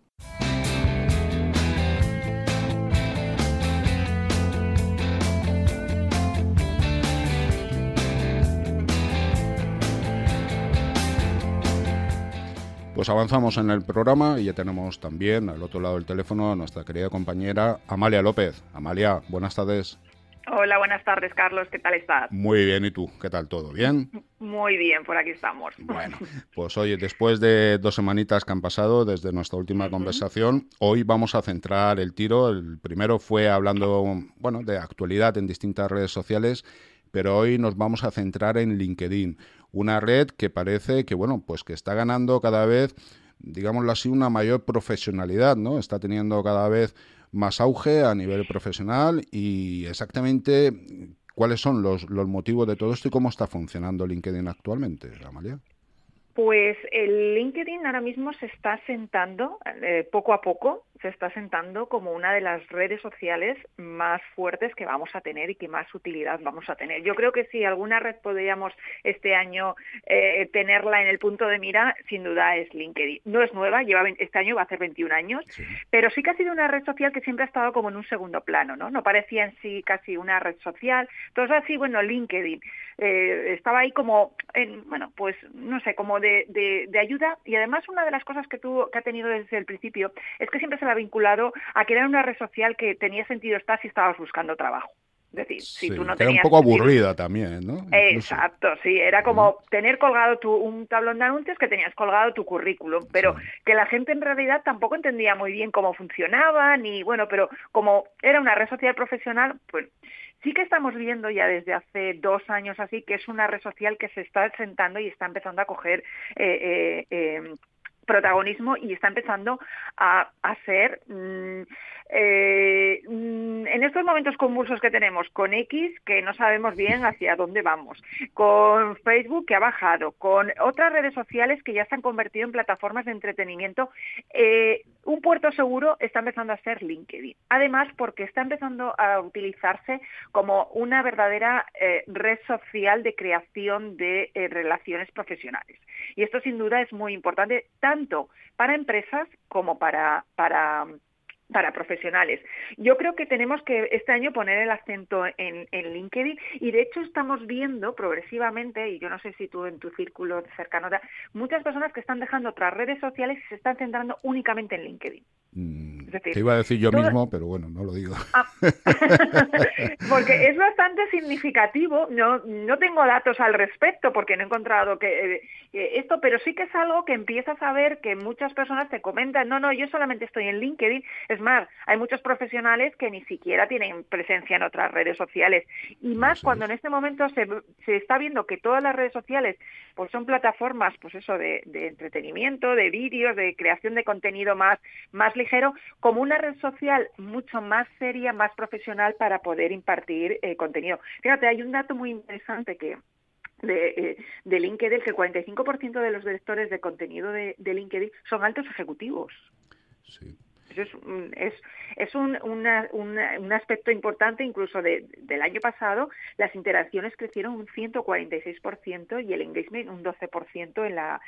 Pues avanzamos en el programa y ya tenemos también al otro lado del teléfono a nuestra querida compañera Amalia López. Amalia, buenas tardes. Hola, buenas tardes, Carlos. ¿Qué tal estás? Muy bien, ¿y tú? ¿Qué tal todo? ¿Bien? Muy bien, por aquí estamos. Bueno, pues oye, después de dos semanitas que han pasado desde nuestra última conversación, hoy vamos a centrar el tiro. El primero fue hablando, bueno, de actualidad en distintas redes sociales pero hoy nos vamos a centrar en LinkedIn, una red que parece que, bueno, pues que está ganando cada vez, digámoslo así, una mayor profesionalidad, ¿no? Está teniendo cada vez más auge a nivel profesional y exactamente cuáles son los, los motivos de todo esto y cómo está funcionando LinkedIn actualmente, Amalia. Pues el LinkedIn ahora mismo se está sentando eh, poco a poco, se está sentando como una de las redes sociales más fuertes que vamos a tener y que más utilidad vamos a tener. Yo creo que si alguna red podríamos este año eh, tenerla en el punto de mira, sin duda es LinkedIn. No es nueva, lleva este año va a hacer 21 años, pero sí que ha sido una red social que siempre ha estado como en un segundo plano, ¿no? No parecía en sí casi una red social. Entonces así, bueno, LinkedIn eh, estaba ahí como, en, bueno, pues no sé, como de, ayuda y además una de las cosas que, tuvo, que ha tenido desde el principio es que siempre se la ha vinculado a que era una red social que tenía sentido estar si estabas buscando trabajo. Es decir, si tú no tenías... Era un poco aburrida también, ¿no? Exacto, sí. Era como tener colgado tu, un tablón de anuncios que tenías colgado tu currículum, pero que la gente en realidad tampoco entendía muy bien cómo funcionaba, ni bueno, pero como era una red social profesional, pues sí que estamos viendo ya desde hace dos años así que es una red social que se está sentando y está empezando a coger eh, eh, eh, protagonismo y está empezando a, a ser mm, eh, mm, en estos momentos convulsos que tenemos con X, que no sabemos bien hacia dónde vamos, con Facebook que ha bajado, con otras redes sociales que ya se han convertido en plataformas de entretenimiento, eh, un puerto seguro está empezando a ser LinkedIn. Además, porque está empezando a utilizarse como una verdadera eh, red social de creación de relaciones profesionales. Y esto sin duda es muy importante tanto para empresas como para, para para profesionales. Yo creo que tenemos que este año poner el acento en, LinkedIn y de hecho estamos viendo progresivamente, y yo no sé si tú en tu círculo cercano, muchas personas que están dejando otras redes sociales y se están centrando únicamente en LinkedIn. Mm, te iba a decir yo mismo, pero bueno, no lo digo. Ah. porque es bastante significativo. No, no tengo datos al respecto porque no he encontrado que eh, esto, pero sí que es algo que empiezas a ver que muchas personas te comentan, no, no, yo solamente estoy en LinkedIn. Es más, hay muchos profesionales que ni siquiera tienen presencia en otras redes sociales. Y más cuando en este momento se, se está viendo que todas las redes sociales pues son plataformas, pues eso, de, de entretenimiento, de vídeos, de creación de contenido más, más ligero, como una red social mucho más seria, más profesional para poder impartir eh, contenido. Fíjate, hay un dato muy interesante que de, eh, de LinkedIn, que el 45% de los directores de contenido de, de LinkedIn son altos ejecutivos. Sí. Eso es, un- es, un, aspecto importante, incluso de- del año pasado, las interacciones crecieron un 146% y el engagement un 12% en la,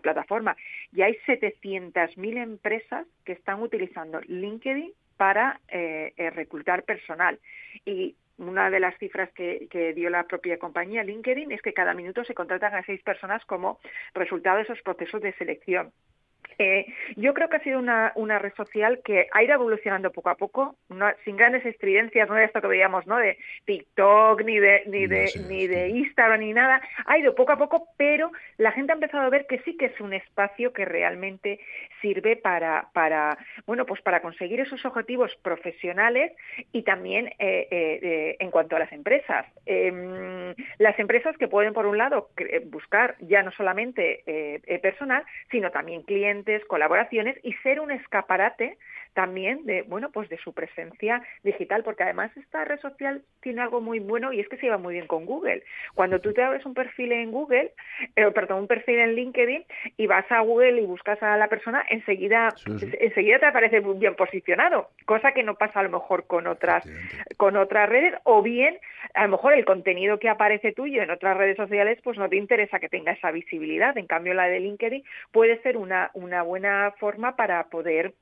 plataforma. Y hay 700.000 empresas que están utilizando LinkedIn para eh, eh, reclutar personal. Y una de las cifras que dio la propia compañía LinkedIn es que cada minuto se contratan a seis personas como resultado de esos procesos de selección. Eh, yo creo que ha sido una, una red social que ha ido evolucionando poco a poco, no- sin grandes estridencias, no de esto que veíamos, ¿no? De TikTok, ni de, ni de, ni de Instagram, ni nada. Ha ido poco a poco, pero la gente ha empezado a ver que sí que es un espacio que realmente sirve para, para bueno, pues para conseguir esos objetivos profesionales y también eh, eh, en cuanto a las empresas. Em, las empresas que pueden, por un lado, buscar ya no solamente personal, sino también clientes, colaboraciones y ser un escaparate también de bueno pues de su presencia digital porque además esta red social tiene algo muy bueno y es que se lleva muy bien con Google. Cuando tú te abres un perfil en Google eh, perdón un perfil en LinkedIn y vas a Google y buscas a la persona enseguida enseguida te aparece muy bien posicionado cosa que no pasa a lo mejor con otras con otras redes o bien a lo mejor el contenido que aparece tuyo en otras redes sociales pues no te interesa que tenga esa visibilidad. En cambio la de LinkedIn puede ser una una buena forma para poder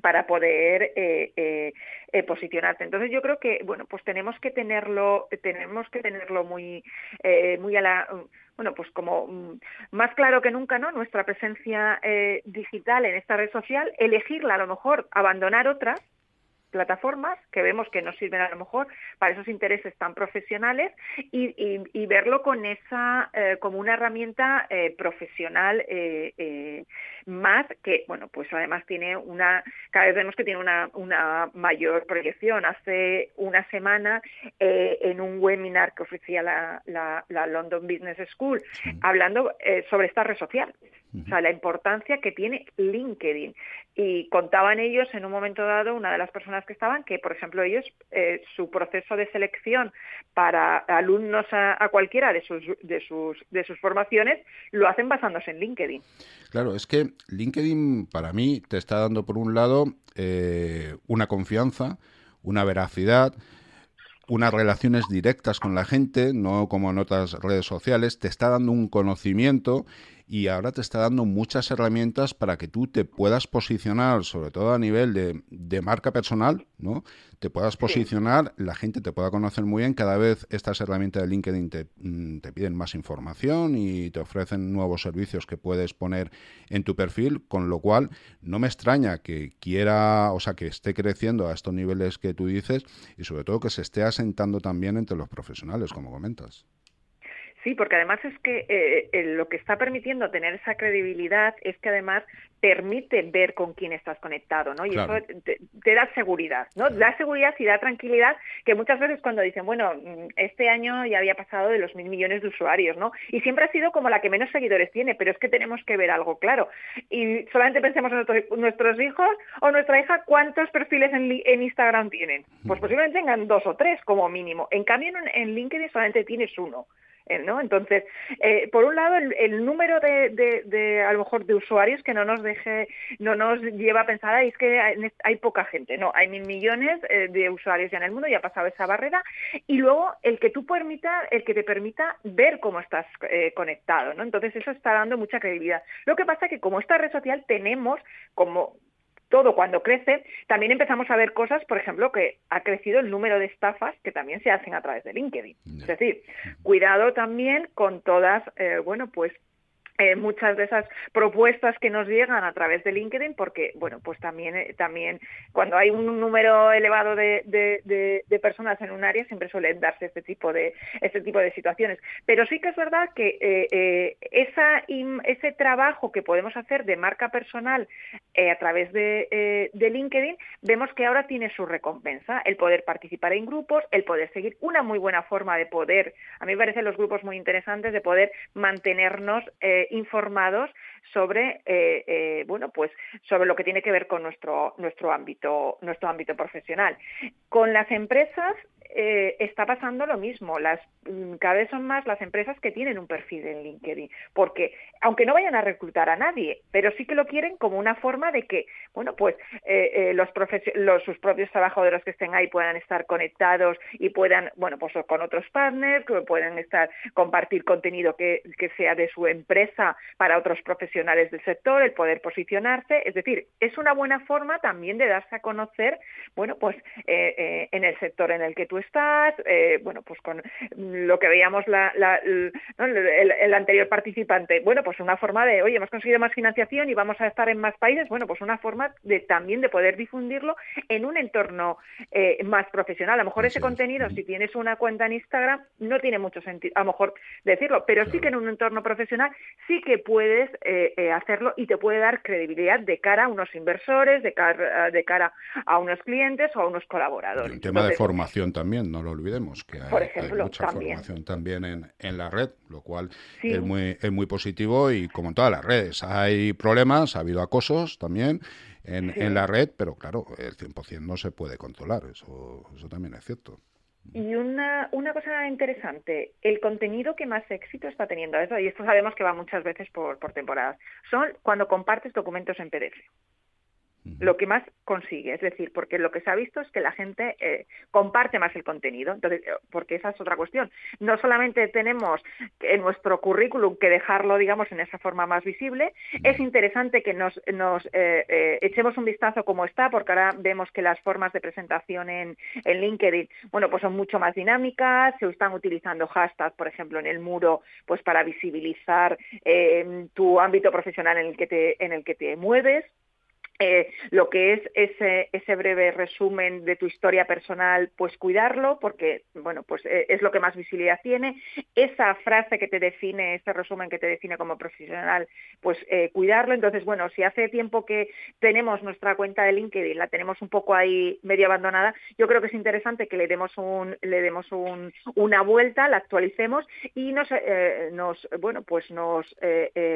para poder eh, eh, eh, posicionarte. Entonces yo creo que bueno pues tenemos que tenerlo tenemos que tenerlo muy eh, muy a la bueno pues como mm, más claro que nunca no nuestra presencia eh, digital en esta red social elegirla a lo mejor abandonar otras plataformas que vemos que no sirven a lo mejor para esos intereses tan profesionales y, y- y verlo con esa eh, como una herramienta eh, profesional eh, eh, más que bueno pues además tiene una cada vez vemos que tiene una, una mayor proyección. Hace una semana eh, en un webinar que ofrecía la, la- la London Business School hablando eh, sobre esta red social o sea, la importancia que tiene LinkedIn. Y contaban ellos en un momento dado, una de las personas que estaban, que por ejemplo ellos, eh, su proceso de selección para alumnos a, a cualquiera de sus, de, sus, de sus formaciones, lo hacen basándose en LinkedIn. Claro, es que LinkedIn para mí te está dando por un lado eh, una confianza, una veracidad, unas relaciones directas con la gente, no como en otras redes sociales, te está dando un conocimiento y ahora te está dando muchas herramientas para que tú te puedas posicionar, sobre todo a nivel de, de marca personal, ¿no? Te puedas posicionar, la gente te pueda conocer muy bien, cada vez estas herramientas de LinkedIn te, mm, te piden más información y te ofrecen nuevos servicios que puedes poner en tu perfil, con lo cual no me extraña que quiera, o sea, que esté creciendo a estos niveles que tú dices y sobre todo que se esté asentando también entre los profesionales, como comentas. Sí, porque además es que eh, eh, lo que está permitiendo tener esa credibilidad es que además permite ver con quién estás conectado, ¿no? Y Claro. eso te, te da seguridad, ¿no? Da seguridad y da tranquilidad que muchas veces cuando dicen, bueno, mm, este año ya había pasado de los mil millones de usuarios, ¿no? Y siempre ha sido como la que menos seguidores tiene, pero es que tenemos que ver algo claro. Y solamente pensemos en nuestros, nuestros hijos o nuestra hija cuántos perfiles en, en Instagram tienen. Pues posiblemente tengan dos o tres como mínimo. En cambio, en, en LinkedIn solamente tienes uno. Eh, ¿no? Entonces, eh, por un lado, el, número de, de, a lo mejor, de usuarios que no nos deje, no nos lleva a pensar, "Ay, es que hay, poca gente. No, hay mil millones eh, de usuarios ya en el mundo, ya ha pasado esa barrera. Y luego, el que tú permita, el que te permita ver cómo estás conectado, ¿no? Entonces, eso está dando mucha credibilidad. Lo que pasa es que como esta red social tenemos como todo cuando crece, también empezamos a ver cosas, por ejemplo, que ha crecido el número de estafas que también se hacen a través de LinkedIn. Es decir, cuidado también con todas, eh, bueno, pues eh, muchas de esas propuestas que nos llegan a través de LinkedIn, porque, bueno, pues también, eh, también cuando hay un número elevado de, de, personas en un área, siempre suelen darse este tipo de, este tipo de situaciones. Pero sí que es verdad que eh, esa, ese trabajo que podemos hacer de marca personal a través de, de LinkedIn, vemos que ahora tiene su recompensa, el poder participar en grupos, el poder seguir, una muy buena forma de poder, a mí me parecen los grupos muy interesantes, de poder mantenernos informados sobre eh, eh, bueno pues sobre lo que tiene que ver con nuestro nuestro ámbito nuestro ámbito profesional. Con las empresas eh, está pasando lo mismo. Las, mm, cada vez son más las empresas que tienen un perfil en LinkedIn, porque aunque no vayan a reclutar a nadie, pero sí que lo quieren como una forma de que, bueno, pues eh, eh, los, los, sus propios trabajadores que estén ahí puedan estar conectados y puedan, bueno, pues con otros partners, que puedan estar compartir contenido que, que sea de su empresa para otros profesionales del sector, el poder posicionarse, es decir, es una buena forma también de darse a conocer, bueno, pues en el sector en el que tú estás, eh, bueno, pues con lo que veíamos la, el, anterior participante, bueno, pues una forma de, oye, hemos conseguido más financiación y vamos a estar en más países, bueno, pues una forma de también de poder difundirlo en un entorno eh, más profesional. A lo mejor ese contenido, si tienes una cuenta en Instagram, no tiene mucho sentido, a lo mejor decirlo, pero sí que en un entorno profesional sí que puedes eh, hacerlo y te puede dar credibilidad de cara a unos inversores, de cara, de cara a unos clientes o a unos colaboradores. El tema de formación también no lo olvidemos, que hay, mucha formación también en, en, la red, lo cual es, muy, es muy positivo y como en todas las redes, hay problemas, ha habido acosos también en, en la red, pero claro, el 100% no se puede controlar, eso, eso también es cierto. Y una, una cosa interesante, el contenido que más éxito está teniendo eso, y esto sabemos que va muchas veces por, por temporadas, son cuando compartes documentos en PDF lo que más consigue. Es decir, porque lo que se ha visto es que la gente eh, comparte más el contenido. Entonces, eh, porque esa es otra cuestión. No solamente tenemos en nuestro currículum que dejarlo, digamos, en esa forma más visible, es interesante que nos, nos eh, echemos un vistazo como está, porque ahora vemos que las formas de presentación en, en LinkedIn, bueno, pues son mucho más dinámicas, se están utilizando hashtags, por ejemplo, en el muro, pues para visibilizar tu ámbito profesional en el que te, en el que te mueves. Eh, lo que es ese, breve resumen de tu historia personal, pues cuidarlo, porque bueno, pues eh, es lo que más visibilidad tiene. Esa frase que te define, ese resumen que te define como profesional, pues eh, cuidarlo. Entonces, bueno, si hace tiempo que tenemos nuestra cuenta de LinkedIn, la tenemos un poco ahí medio abandonada, yo creo que es interesante que le demos un, le demos un, una vuelta, la actualicemos y nos, nos bueno, pues nos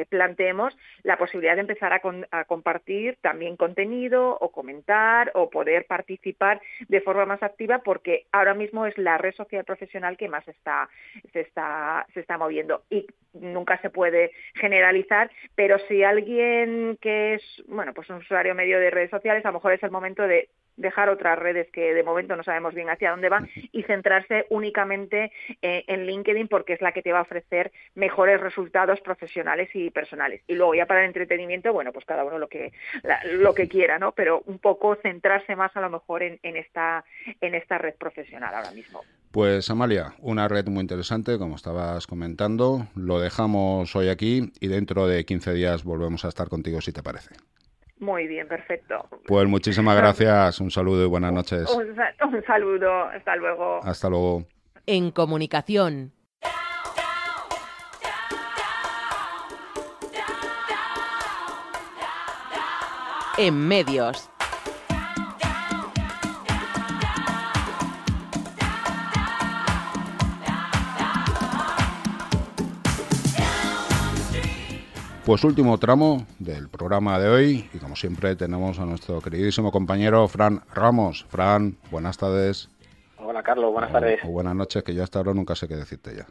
planteemos la posibilidad de empezar a compartir también contenido o comentar o poder participar de forma más activa porque ahora mismo es la red social profesional que más está, se, está, se está moviendo y nunca se puede generalizar, pero si alguien que es bueno pues un usuario medio de redes sociales, a lo mejor es el momento de dejar otras redes que de momento no sabemos bien hacia dónde van y centrarse únicamente eh, en LinkedIn porque es la que te va a ofrecer mejores resultados profesionales y personales. Y luego ya para el entretenimiento, bueno, pues cada uno lo que lo que quiera, ¿no? Pero un poco centrarse más a lo mejor en, en esta en esta red profesional ahora mismo. Pues Amalia, una red muy interesante, como estabas comentando. Lo dejamos hoy aquí y dentro de 15 días volvemos a estar contigo si te parece. Muy bien, perfecto. Pues muchísimas gracias, un saludo y buenas noches. Un, saludo, hasta luego. Hasta luego. En comunicación. En medios. Pues último tramo del programa de hoy y como siempre tenemos a nuestro queridísimo compañero Fran Ramos. Fran, buenas tardes. Hola Carlos, buenas tardes. O, buenas noches, que yo hasta ahora nunca sé qué decirte ya.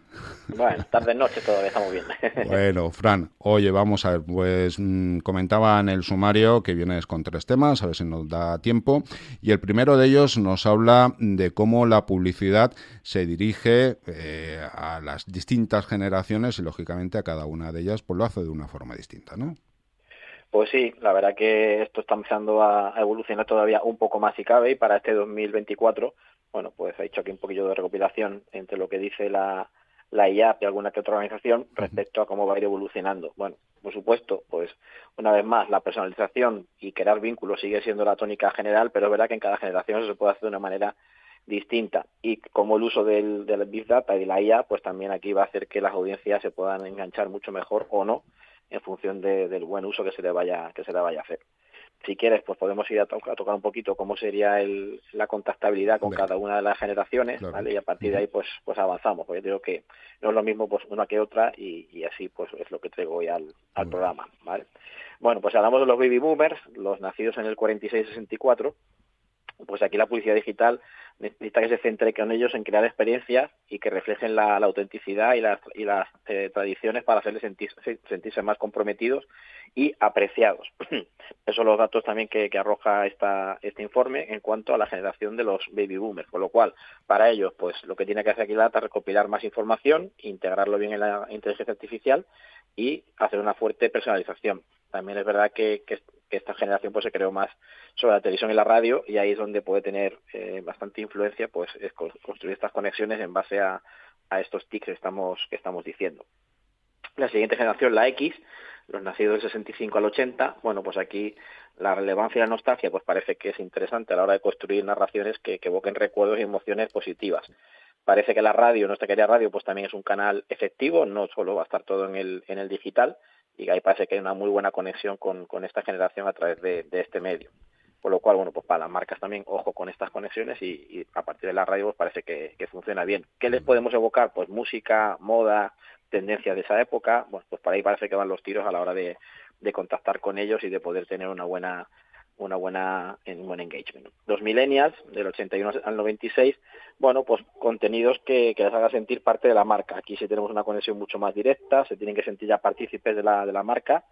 Bueno, tarde noche todavía estamos bien. bueno, Fran, oye, vamos a ver, pues mm, comentaba en el sumario que vienes con tres temas, a ver si nos da tiempo. Y el primero de ellos nos habla de cómo la publicidad se dirige eh, a las distintas generaciones y lógicamente a cada una de ellas pues lo hace de una forma distinta, ¿no? Pues sí, la verdad que esto está empezando a evolucionar todavía un poco más si cabe y para este 2024 bueno, pues ha hecho aquí un poquillo de recopilación entre lo que dice la, la IA de alguna que otra organización respecto a cómo va a ir evolucionando. Bueno, por supuesto, pues una vez más, la personalización y crear vínculos sigue siendo la tónica general, pero es verdad que en cada generación eso se puede hacer de una manera distinta. Y como el uso del, del Big Data y de la IA, pues también aquí va a hacer que las audiencias se puedan enganchar mucho mejor o no en función del buen uso que se le vaya que se le vaya a hacer si quieres, pues podemos ir a, tocar un poquito cómo sería el, la contactabilidad con cada una de las generaciones, ¿vale? Y a partir de ahí, pues, pues avanzamos. Porque yo digo que no es lo mismo pues una que otra y, y así, pues, es lo que traigo hoy al, al programa, ¿vale? Bueno, pues hablamos de los baby boomers, los nacidos en el 46-64, pues aquí la publicidad digital necesita que se centre con ellos en crear experiencias y que reflejen la, autenticidad y las, eh, tradiciones para hacerles sentirse, más comprometidos y apreciados. Esos son los datos también que, arroja esta, este informe en cuanto a la generación de los baby boomers, con lo cual para ellos pues lo que tiene que hacer aquí la es recopilar más información, integrarlo bien en la inteligencia artificial y hacer una fuerte personalización. También es verdad que que esta generación pues se creó más sobre la televisión y la radio y ahí es donde puede tener eh, bastante influencia pues es construir estas conexiones en base a, a estos tics que estamos que estamos diciendo. La siguiente generación la X los nacidos del 65 al 80 bueno pues aquí la relevancia y la nostalgia pues parece que es interesante a la hora de construir narraciones que, que evoquen recuerdos y emociones positivas. Parece que la radio nuestra querida radio pues también es un canal efectivo no solo va a estar todo en el en el digital y ahí parece que hay una muy buena conexión con, con esta generación a través de, de, este medio. Por lo cual, bueno, pues para las marcas también, ojo con estas conexiones y, a partir de la radio pues parece que, funciona bien. ¿Qué les podemos evocar? Pues música, moda, tendencias de esa época. Bueno, pues por ahí parece que van los tiros a la hora de, de contactar con ellos y de poder tener una buena una buena un buen engagement. Los millennials, del 81 al 96, bueno, pues contenidos que, que les haga sentir parte de la marca. Aquí sí tenemos una conexión mucho más directa, se tienen que sentir ya partícipes de la, de la marca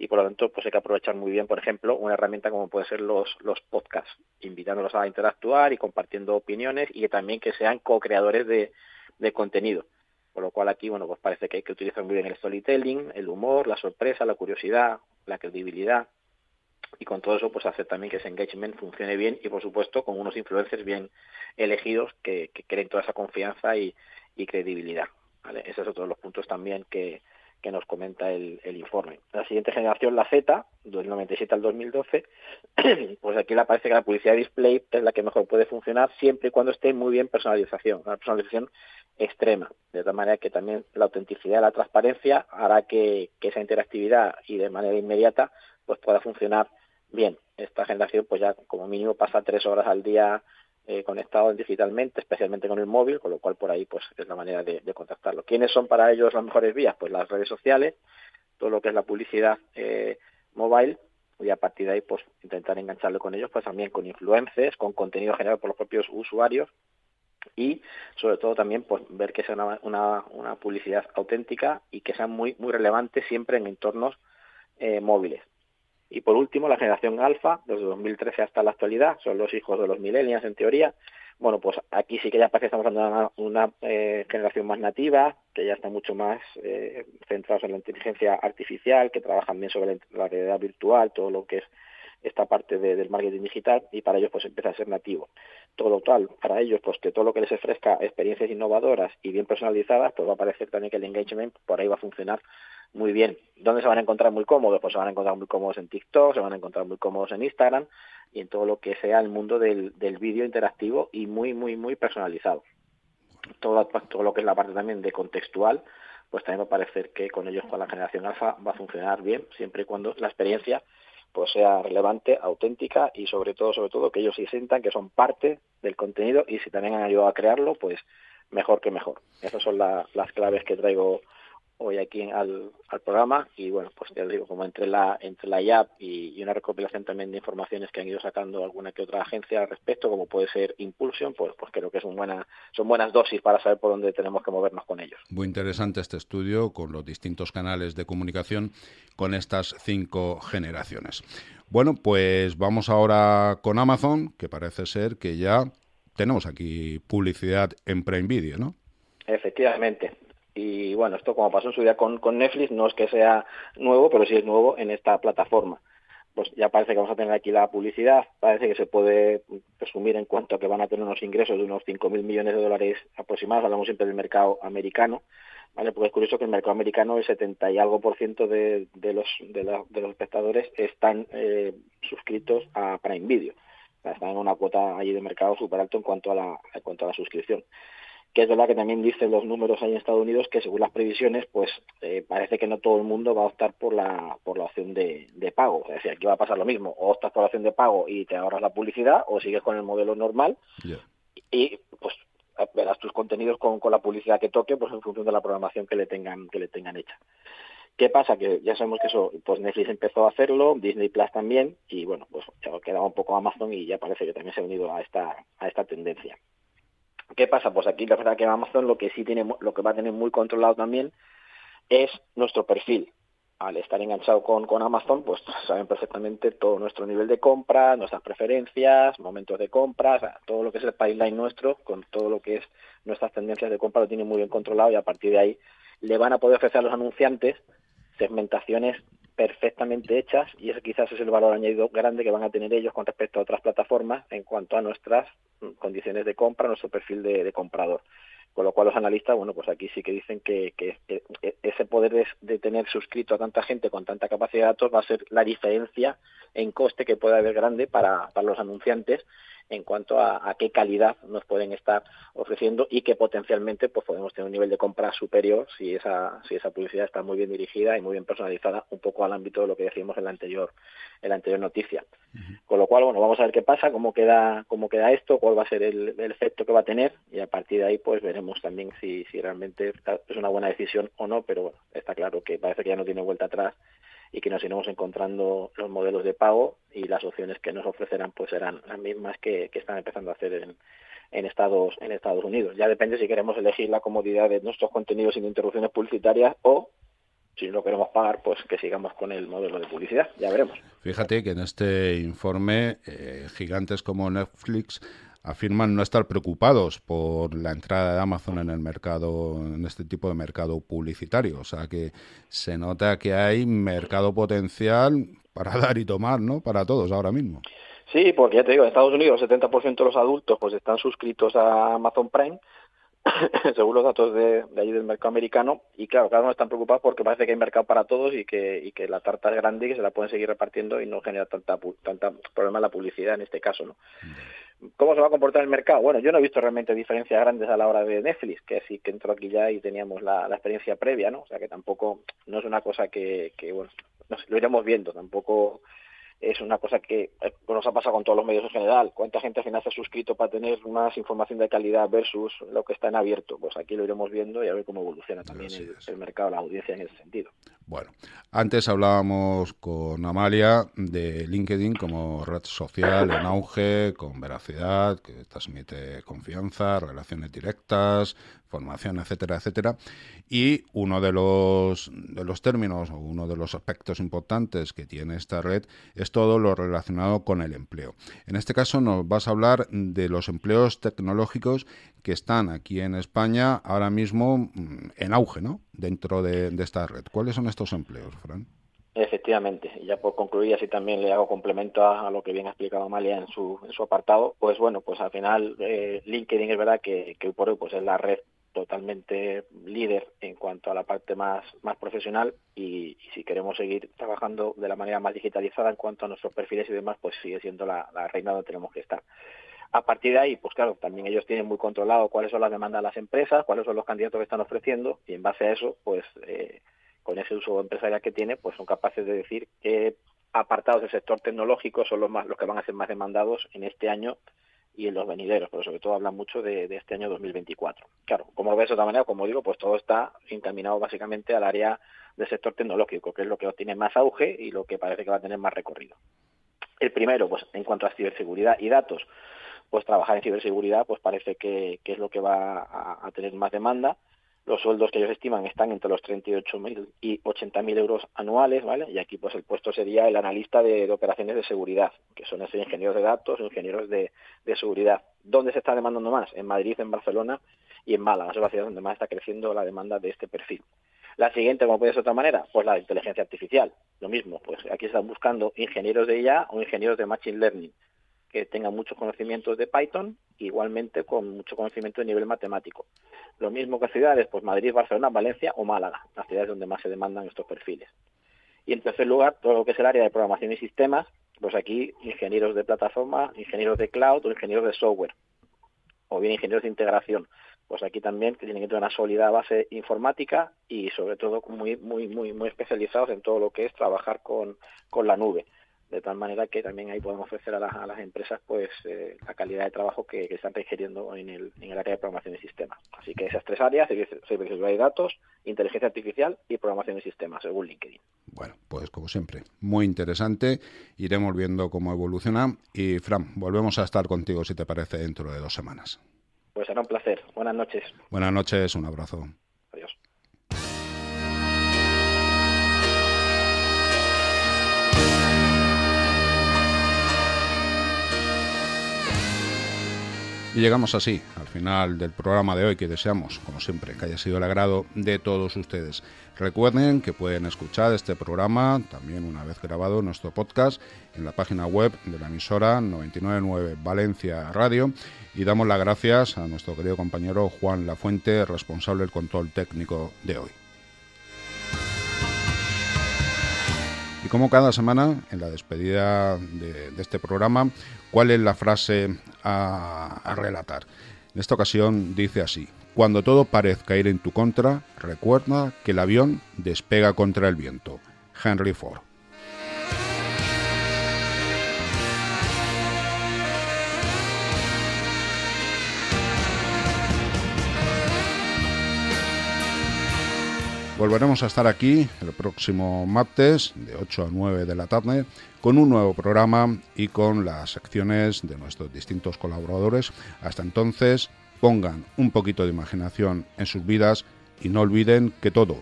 y por lo tanto pues hay que aprovechar muy bien, por ejemplo, una herramienta como pueden ser los, los podcasts, invitándolos a interactuar y compartiendo opiniones y también que sean co-creadores de, de contenido. Por lo cual aquí, bueno, pues parece que hay que utilizar muy bien el storytelling, el humor, la sorpresa, la curiosidad, la credibilidad, y con todo eso pues hacer también que ese engagement funcione bien y por supuesto con unos influencers bien elegidos que, que creen toda esa confianza y, y credibilidad. ¿vale? Ese es otro de los puntos también que, que nos comenta el, el, informe. La siguiente generación, la Z, del 97 al 2012, pues aquí le parece que la publicidad display es la que mejor puede funcionar siempre y cuando esté muy bien personalización, una personalización extrema, de tal manera que también la autenticidad la transparencia hará que, que esa interactividad y de manera inmediata pues pueda funcionar bien. Esta generación pues ya como mínimo pasa tres horas al día eh, conectado digitalmente, especialmente con el móvil, con lo cual por ahí pues es la manera de, de, contactarlo. ¿Quiénes son para ellos las mejores vías? Pues las redes sociales, todo lo que es la publicidad eh, mobile y a partir de ahí pues intentar engancharlo con ellos pues también con influencers, con contenido generado por los propios usuarios y sobre todo también pues ver que sea una, publicidad auténtica y que sea muy muy relevante siempre en entornos eh, móviles y por último, la generación alfa, desde 2013 hasta la actualidad, son los hijos de los millennials en teoría. Bueno, pues aquí sí que ya parece que estamos hablando de una, eh, generación más nativa, que ya está mucho más eh, centrados en la inteligencia artificial, que trabajan bien sobre la realidad virtual, todo lo que es esta parte de, del marketing digital y para ellos pues empieza a ser nativo. Todo lo tal, para ellos pues que todo lo que les ofrezca experiencias innovadoras y bien personalizadas, pues va a parecer también que el engagement por ahí va a funcionar muy bien. ¿Dónde se van a encontrar muy cómodos? Pues se van a encontrar muy cómodos en TikTok, se van a encontrar muy cómodos en Instagram y en todo lo que sea el mundo del, del vídeo interactivo y muy, muy, muy personalizado. Todo, todo lo que es la parte también de contextual, pues también va a parecer que con ellos, con la generación alfa, va a funcionar bien, siempre y cuando la experiencia pues sea relevante, auténtica y sobre todo, sobre todo, que ellos sí sientan que son parte del contenido y si también han ayudado a crearlo, pues mejor que mejor. Esas son la, las claves que traigo hoy aquí al, al, programa y bueno, pues ya digo, como entre la entre la IAP y, y, una recopilación también de informaciones que han ido sacando alguna que otra agencia al respecto, como puede ser Impulsion, pues pues creo que son buenas son buenas dosis para saber por dónde tenemos que movernos con ellos. Muy interesante este estudio con los distintos canales de comunicación con estas cinco generaciones. Bueno, pues vamos ahora con Amazon, que parece ser que ya tenemos aquí publicidad en Prime Video, ¿no? Efectivamente. Y bueno, esto como pasó en su día con, con Netflix, no es que sea nuevo, pero sí es nuevo en esta plataforma. pues ya parece que vamos a tener aquí la publicidad, parece que se puede presumir en cuanto a que van a tener unos ingresos de unos 5.000 millones de dólares aproximados, hablamos siempre del mercado americano, ¿vale? Porque es curioso que el mercado americano, el 70 y algo por ciento de, los, de, los espectadores están eh, suscritos a Prime Video. están en una cuota allí de mercado súper alto en cuanto a la, en cuanto a la suscripción que es verdad que también dicen los números ahí en Estados Unidos que según las previsiones, pues eh, parece que no todo el mundo va a optar por la, por la opción de, pago. Es decir, aquí va a pasar lo mismo, o optas por la opción de pago y te ahorras la publicidad, o sigues con el modelo normal y pues verás tus contenidos con, con la publicidad que toque, pues en función de la programación que le tengan, que le tengan hecha. ¿Qué pasa? Que ya sabemos que eso, pues Netflix empezó a hacerlo, Disney Plus también, y bueno, pues ya quedaba un poco Amazon y ya parece que también se ha unido a esta, a esta tendencia. ¿Qué pasa? Pues aquí la verdad que Amazon lo que sí tiene, lo que va a tener muy controlado también es nuestro perfil. Al estar enganchado con, con Amazon, pues saben perfectamente todo nuestro nivel de compra, nuestras preferencias, momentos de compra, todo lo que es el pipeline nuestro, con todo lo que es nuestras tendencias de compra, lo tienen muy bien controlado y a partir de ahí le van a poder ofrecer a los anunciantes segmentaciones perfectamente hechas y ese quizás es el valor añadido grande que van a tener ellos con respecto a otras plataformas en cuanto a nuestras mm, condiciones de compra, nuestro perfil de, comprador. Con lo cual los analistas, bueno, pues aquí sí que dicen que, ese poder de, tener suscrito a tanta gente con tanta capacidad de datos va a ser la diferencia en coste que puede haber grande para los anunciantes en cuanto a, qué calidad nos pueden estar ofreciendo y que potencialmente pues podemos tener un nivel de compra superior si esa si esa publicidad está muy bien dirigida y muy bien personalizada un poco al ámbito de lo que decimos en la anterior en la anterior noticia. Con lo cual bueno vamos a ver qué pasa cómo queda cómo queda esto cuál va a ser el, el, efecto que va a tener y a partir de ahí pues veremos también si si realmente es una buena decisión o no pero bueno está claro que parece que ya no tiene vuelta atrás y que nos iremos encontrando los modelos de pago y las opciones que nos ofrecerán pues serán las mismas que, están empezando a hacer en, en Estados en Estados Unidos. Ya depende si queremos elegir la comodidad de nuestros contenidos sin interrupciones publicitarias o si no queremos pagar, pues que sigamos con el modelo de publicidad. Ya veremos. Fíjate que en este informe eh, gigantes como Netflix afirman no estar preocupados por la entrada de Amazon en el mercado, en este tipo de mercado publicitario. O sea que se nota que hay mercado potencial para dar y tomar, ¿no? Para todos ahora mismo. Sí, porque ya te digo, en Estados Unidos el 70% de los adultos pues están suscritos a Amazon Prime, según los datos de, de, allí del mercado americano, y claro, cada uno están preocupados porque parece que hay mercado para todos y que, y que la tarta es grande y que se la pueden seguir repartiendo y no genera tanta, tanta problema la publicidad en este caso, ¿no? ¿Cómo se va a comportar el mercado? Bueno, yo no he visto realmente diferencias grandes a la hora de Netflix, que sí que entró aquí ya y teníamos la, experiencia previa, ¿no? O sea que tampoco, no es una cosa que, bueno, lo iremos viendo, tampoco es una cosa que eh, nos ha pasado con todos los medios en general. ¿Cuánta gente al final se ha suscrito para tener más información de calidad versus lo que está en abierto? Pues aquí lo iremos viendo y a ver cómo evoluciona también el, mercado, la audiencia en ese sentido. Bueno, antes hablábamos con Amalia de LinkedIn como red social en auge, con veracidad, que transmite confianza, relaciones directas, formación, etcétera, etcétera. Y uno de los, de los términos o uno de los aspectos importantes que tiene esta red es todo lo relacionado con el empleo. En este caso nos vas a hablar de los empleos tecnológicos que están aquí en España ahora mismo mm, en auge, ¿no? Dentro de, de esta red. ¿Cuáles son estos empleos, Fran? Efectivamente, y ya por concluir, así también le hago complemento a, lo que bien ha explicado Amalia en su, en su apartado, pues bueno, pues al final eh, LinkedIn es verdad que, por hoy pues es la red totalmente líder en cuanto a la parte más, más profesional y, si queremos seguir trabajando de la manera más digitalizada en cuanto a nuestros perfiles y demás, pues sigue siendo la, reina donde tenemos que estar. A partir de ahí, pues claro, también ellos tienen muy controlado cuáles son las demandas de las empresas, cuáles son los candidatos que están ofreciendo y en base a eso, pues eh, con ese uso empresarial que tiene, pues son capaces de decir qué apartados del sector tecnológico son los más los que van a ser más demandados en este año y en los venideros, pero sobre todo hablan mucho de, este año 2024. Claro, como lo ves de otra manera, como digo, pues todo está encaminado básicamente al área del sector tecnológico, que es lo que tiene más auge y lo que parece que va a tener más recorrido. El primero, pues en cuanto a ciberseguridad y datos, pues trabajar en ciberseguridad pues parece que, es lo que va a tener más demanda los sueldos que ellos estiman están entre los 38.000 y 80.000 euros anuales, ¿vale? Y aquí pues el puesto sería el analista de, operaciones de seguridad, que son esos ingenieros de datos, ingenieros de, seguridad. ¿Dónde se está demandando más? En Madrid, en Barcelona y en Málaga. Son las ciudades donde más está creciendo la demanda de este perfil. La siguiente, como puede ser de otra manera, pues la inteligencia artificial. Lo mismo, pues aquí están buscando ingenieros de IA o ingenieros de Machine Learning que tengan muchos conocimientos de Python, igualmente con mucho conocimiento de nivel matemático. Lo mismo que ciudades, pues Madrid, Barcelona, Valencia o Málaga, las ciudades donde más se demandan estos perfiles. Y en tercer lugar, todo lo que es el área de programación y sistemas, pues aquí ingenieros de plataforma, ingenieros de cloud o ingenieros de software, o bien ingenieros de integración. Pues aquí también que tienen que tener una sólida base informática y sobre todo muy muy muy muy especializados en todo lo que es trabajar con, con la nube de tal manera que también ahí podemos ofrecer a las, empresas pues eh, la calidad de trabajo que, están requiriendo en el, en el área de programación de sistemas. Así que esas tres áreas, servicios de datos, inteligencia artificial y programación de sistemas, según LinkedIn. Bueno, pues como siempre, muy interesante. Iremos viendo cómo evoluciona. Y Fran, volvemos a estar contigo, si te parece, dentro de dos semanas. Pues será un placer. Buenas noches. Buenas noches, un abrazo. Y llegamos así al final del programa de hoy que deseamos, como siempre, que haya sido el agrado de todos ustedes. Recuerden que pueden escuchar este programa también una vez grabado nuestro podcast en la página web de la emisora 999 Valencia Radio y damos las gracias a nuestro querido compañero Juan Lafuente, responsable del control técnico de hoy. Como cada semana, en la despedida de, este programa, ¿cuál es la frase a, a relatar? En esta ocasión dice así, cuando todo parezca ir en tu contra, recuerda que el avión despega contra el viento. Henry Ford. Volveremos a estar aquí el próximo martes de 8 a 9 de la tarde con un nuevo programa y con las secciones de nuestros distintos colaboradores. Hasta entonces, pongan un poquito de imaginación en sus vidas y no olviden que todo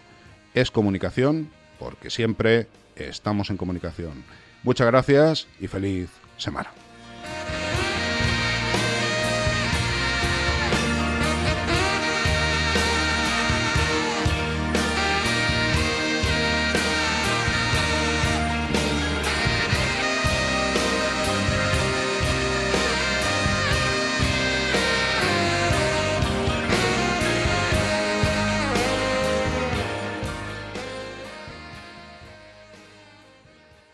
es comunicación porque siempre estamos en comunicación. Muchas gracias y feliz semana.